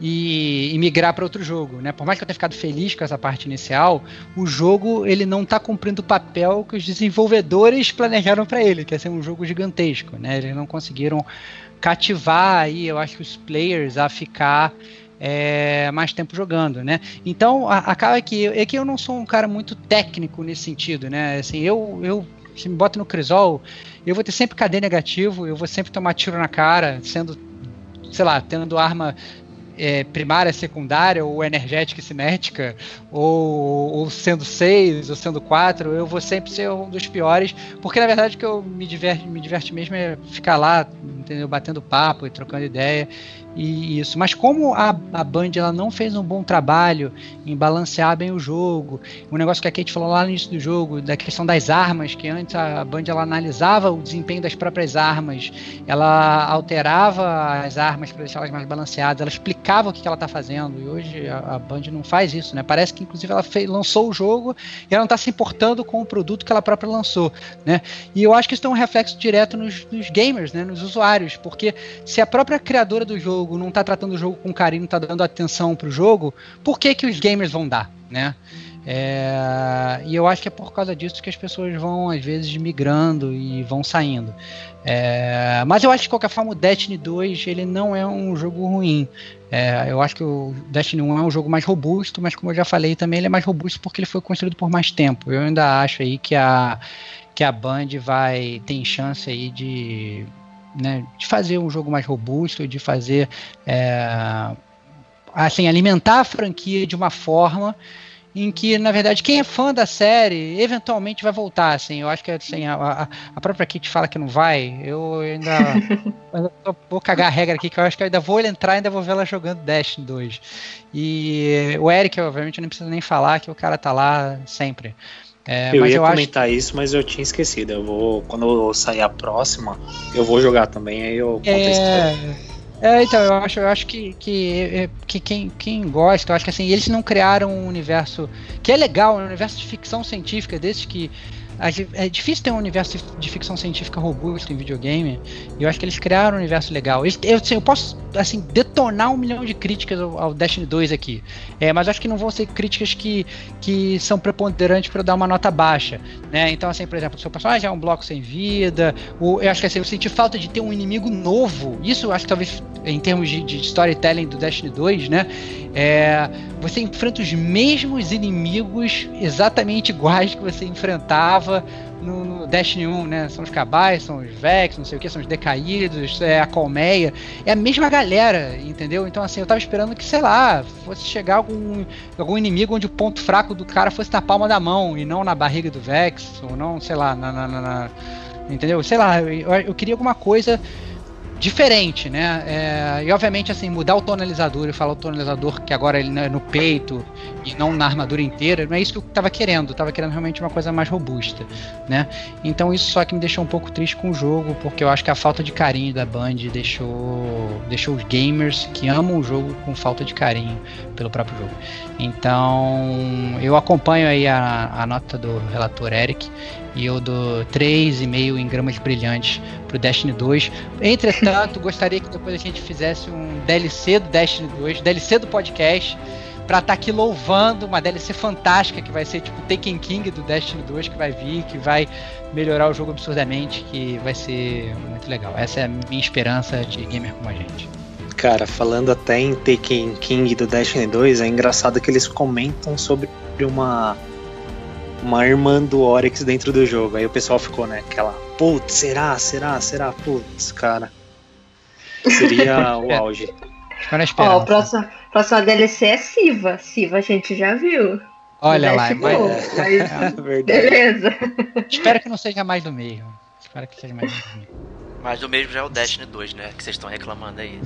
e, e migrar para outro jogo, né? Por mais que eu tenha ficado feliz com essa parte inicial, o jogo ele não está cumprindo o papel que os desenvolvedores planejaram para ele, que é ser um jogo gigantesco, né? Eles não conseguiram cativar aí, eu acho que os players a ficar é, mais tempo jogando, né? Então a, acaba que é que eu não sou um cara muito técnico nesse sentido, né? Assim, eu, eu se me bota no crisol, eu vou ter sempre KD negativo, eu vou sempre tomar tiro na cara, sendo, sei lá, tendo arma é, primária, secundária, ou energética e cinética, ou, ou, sendo seis, ou sendo quatro, eu vou sempre ser um dos piores, porque na verdade o que eu me diverte, me diverte mesmo é ficar lá, entendeu, batendo papo e trocando ideia, e isso. Mas como a, a Band ela não fez um bom trabalho em balancear bem o jogo, o negócio que a Kate falou lá no início do jogo, da questão das armas, que antes a Band ela analisava o desempenho das próprias armas, ela alterava as armas para deixá-las mais balanceadas, ela explicava o que, que ela está fazendo, e hoje a, a, Band não faz isso, né? Parece que inclusive ela fez, lançou o jogo e ela não está se importando com o produto que ela própria lançou, né? E eu acho que isso tem um reflexo direto nos, nos gamers, né? Nos usuários, porque se a própria criadora do jogo jogo, não tá tratando o jogo com carinho, não tá dando atenção pro jogo, por que que os gamers vão dar, né? É, e eu acho que é por causa disso que as pessoas vão, às vezes, migrando e vão saindo. É, mas eu acho que, de qualquer forma, o Destiny 2 ele não é um jogo ruim. É, eu acho que o Destiny 1 é um jogo mais robusto, mas como eu já falei também, ele é mais robusto porque ele foi construído por mais tempo. Eu ainda acho aí que a, que a Band vai tem chance aí de né, de fazer um jogo mais robusto, de fazer é, assim alimentar a franquia de uma forma em que, na verdade, quem é fã da série eventualmente vai voltar, assim, eu acho que assim, a, a própria Kit fala que não vai, eu ainda eu vou cagar a regra aqui, que eu acho que eu ainda vou entrar e ainda vou ver ela jogando Destiny 2. E o Eric, obviamente, eu não preciso nem falar que o cara tá lá sempre. É, eu ia eu comentar acho... isso, mas eu tinha esquecido. Eu vou, quando eu sair a próxima, eu vou jogar também, aí eu conto é... É, então, eu acho, eu acho que, que, é, que quem, quem gosta, eu acho que assim, eles não criaram um universo que é legal, um universo de ficção científica, desses que é difícil ter um universo de ficção científica robusto em videogame. E eu acho que eles criaram um universo legal. Eu, assim, eu posso assim, detonar um milhão de críticas ao, ao Destiny 2 aqui. É, mas acho que não vão ser críticas que, que são preponderantes para dar uma nota baixa. Né? Então, assim, por exemplo, seu personagem é um bloco sem vida. Eu acho que assim, eu senti falta de ter um inimigo novo. Isso acho que talvez em termos de, de storytelling do Destiny 2, né? É, você enfrenta os mesmos inimigos exatamente iguais que você enfrentava no, no Destiny 1, né? São os Cabais, são os Vex, não sei o que, são os Decaídos, é a Colmeia. É a mesma galera, entendeu? Então, assim, eu tava esperando que, sei lá, fosse chegar algum, algum inimigo onde o ponto fraco do cara fosse na palma da mão e não na barriga do Vex, ou não, sei lá, na. na, na, na entendeu? Sei lá, eu, eu queria alguma coisa diferente, né? É, e obviamente assim mudar o tonalizador e falar o tonalizador que agora ele é no peito e não na armadura inteira, não é isso que eu estava querendo. Eu tava querendo realmente uma coisa mais robusta, né? Então isso só que me deixou um pouco triste com o jogo, porque eu acho que a falta de carinho da Band deixou deixou os gamers que amam o jogo com falta de carinho pelo próprio jogo. Então eu acompanho aí a, a nota do relator Eric e eu dou 3,5 em gramas brilhantes pro Destiny 2. Entretanto, gostaria que depois a gente fizesse um DLC do Destiny 2, DLC do podcast, pra estar tá aqui louvando uma DLC fantástica que vai ser tipo Taken King do Destiny 2 que vai vir, que vai melhorar o jogo absurdamente, que vai ser muito legal. Essa é a minha esperança de gamer como a gente. Cara, falando até em Taken King do Destiny 2, é engraçado que eles comentam sobre uma uma irmã do Oryx dentro do jogo. Aí o pessoal ficou, né? Aquela, putz, será, será, será? Putz, cara. Seria o auge. Ó, o próximo, próxima DLC é Siva. Siva a gente já viu. Olha lá, é mais... mas... beleza. Espero que não seja mais do mesmo. Espero que seja mais do mesmo. Mais do mesmo já é o Destiny 2, né? Que vocês estão reclamando aí.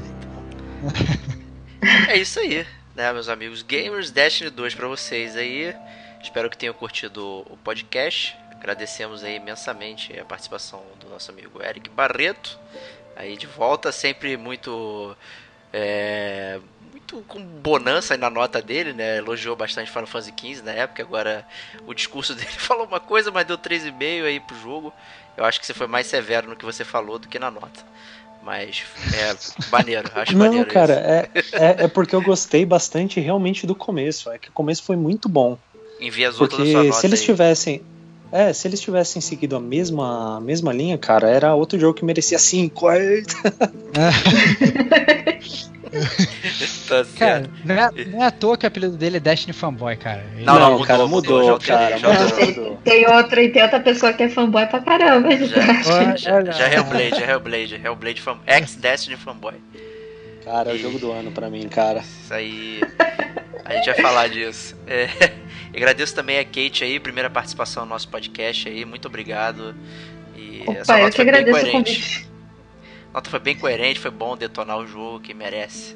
é isso aí, né, meus amigos gamers? Destiny 2 pra vocês aí. Espero que tenham curtido o podcast. Agradecemos aí imensamente a participação do nosso amigo Eric Barreto. Aí de volta, sempre muito É, muito com bonança aí na nota dele, né? Elogiou bastante Final Fantasy XV na época. Agora o discurso dele falou uma coisa, mas deu 3,5 aí pro jogo. Eu acho que você foi mais severo no que você falou do que na nota. Mas é maneiro, acho Não, maneiro cara, isso. é, é, é porque eu gostei bastante realmente do começo. É que o começo foi muito bom. Enviesou toda a Porque sua nota se eles aí. tivessem. É, se eles tivessem seguido a mesma, a mesma linha, cara, era outro jogo que merecia 5. Tá Cara, não é, não é à toa que o apelido dele é Destiny Fanboy, cara. Ele- Não, não, cara, mudou, mudou, já cara, já mudou, mudou. Tem outra e tem outra pessoa que é fanboy pra caramba. Já, já, já é Hellblade, é Hellblade, Hellblade fan, ex-Destiny fanboy. Cara, é o jogo do ano pra mim, cara. Isso aí. A gente vai falar disso. É, agradeço também a Kate aí, primeira participação no nosso podcast aí. Muito obrigado. E essa Opa, eu nota que foi bem coerente. A nota foi bem coerente, foi bom detonar o jogo que merece.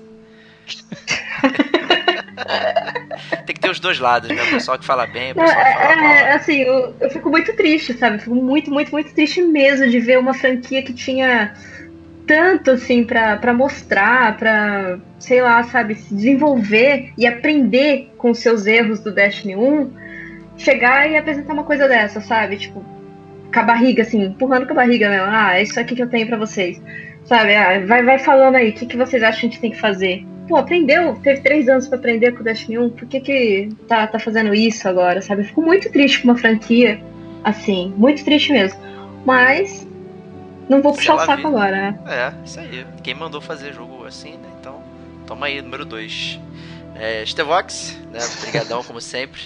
Tem que ter os dois lados, né? O pessoal que fala bem, o pessoal que fala mal. é, é, assim, eu, eu fico muito triste, sabe? Fico muito, muito, muito triste mesmo de ver uma franquia que tinha tanto, assim, pra mostrar, pra, sei lá, sabe, se desenvolver e aprender com seus erros do Destiny 1, chegar e apresentar uma coisa dessa, sabe? Tipo, com a barriga, assim, empurrando com a barriga mesmo. Ah, é isso aqui que eu tenho pra vocês. Sabe? Ah, vai, vai falando aí, o que, que vocês acham que a gente tem que fazer? Pô, aprendeu, teve três anos pra aprender com o Destiny 1, por que que tá, tá fazendo isso agora, sabe? Eu fico muito triste com uma franquia assim, muito triste mesmo. Mas não vou puxar o saco agora, né? É, isso aí. Quem mandou fazer jogo assim, né? Então, toma aí, número 2. É, Stevox, né? Obrigadão, como sempre.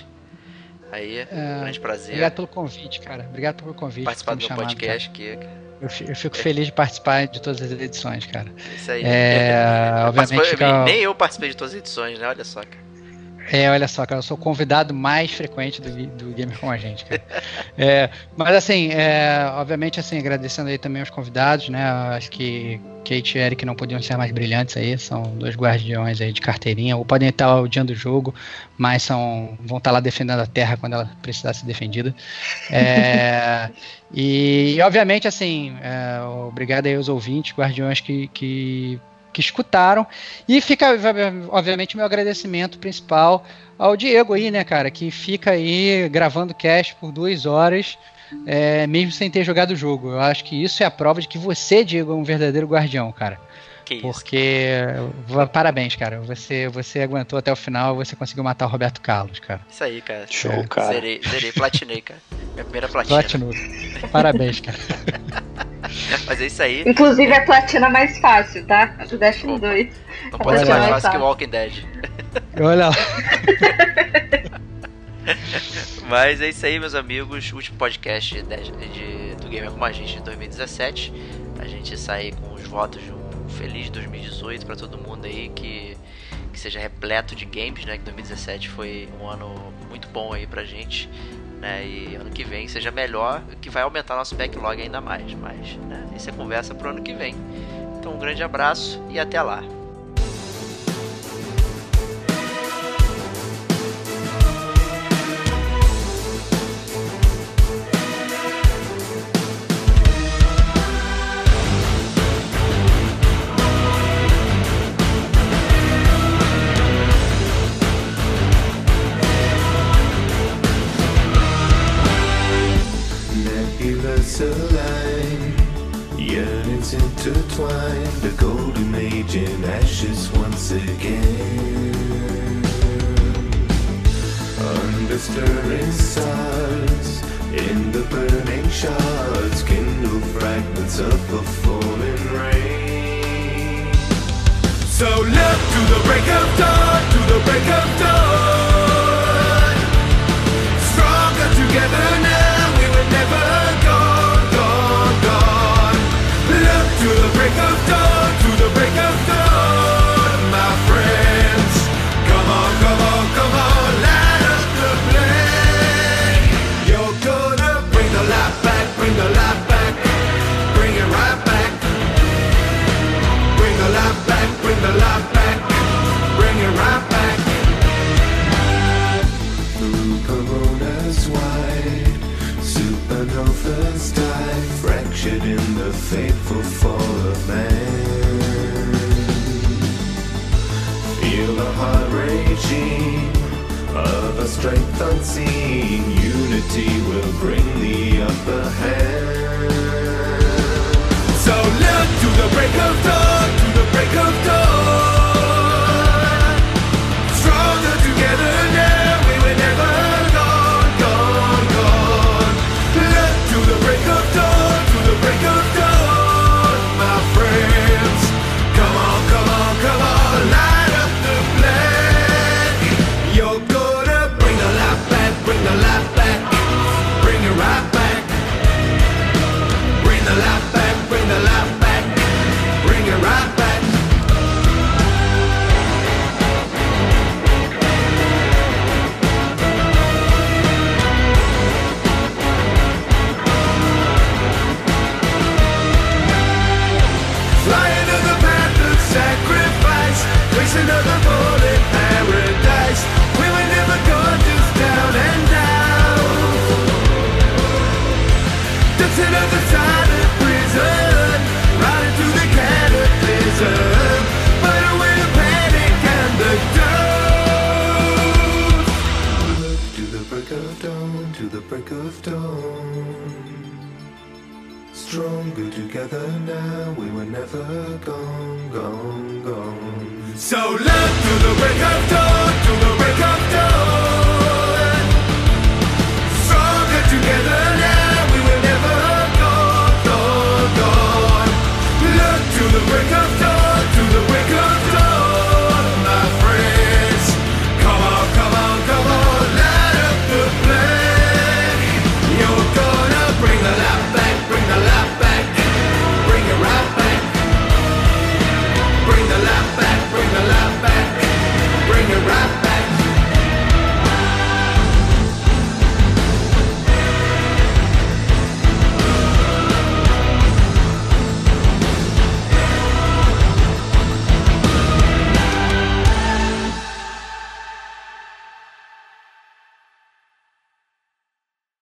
Aí, É, grande prazer. Obrigado pelo convite, cara. Obrigado pelo convite. participar do me meu chamar, podcast aqui. cara. Eu, fi- eu fico feliz de participar de todas as edições, cara. Isso aí. É, obviamente fica- Nem eu participei de todas as edições, né? Olha só, cara. É, olha só, cara, eu sou o convidado mais frequente do, do Gamer com a gente, cara. É, mas assim, é, obviamente, assim, agradecendo aí também aos convidados, né? Acho que Kate e Eric não podiam ser mais brilhantes aí, são dois guardiões aí de carteirinha, ou podem estar odiando o jogo, mas são, vão estar lá defendendo a terra quando ela precisar ser defendida. É, e, obviamente, assim, é, obrigado aí aos ouvintes, guardiões que, que, que escutaram. E fica, obviamente, meu agradecimento principal ao Diego aí, né, cara, que fica aí gravando cast por duas horas, é, mesmo sem ter jogado o jogo. Eu acho que isso é a prova de que você, Diego, é um verdadeiro guardião, cara. Que isso. Porque, va- parabéns, cara. Você, você aguentou até o final, você conseguiu matar o Roberto Carlos, cara. Isso aí, cara. Show, cara. Zerei, zerei, platinei, cara. Minha primeira platina. Platinou. Parabéns, cara. Mas é isso aí. Inclusive a platina mais fácil, tá? A do Destiny Opa. 2. Não pode ser mais fácil que Walking Dead. Olha lá. Mas é isso aí, meus amigos. Último podcast de, de- do Gamer Como a Gente de 2017. A gente sai com os votos de um feliz 2018 pra todo mundo aí que, que seja repleto de games, né? Que 2017 foi um ano muito bom aí pra gente. Né, e ano que vem seja melhor, que vai aumentar nosso backlog ainda mais. Mas né, isso é conversa pro ano que vem. Então um grande abraço e até lá. Nebulous align. Yearnings intertwined, the golden age in ashes once again. Under stirring stars, in the burning shards, kindle fragments of the falling rain. So look to the break of dawn, to the break of dawn. Stronger together now, we were never of dawn, to the break of dawn,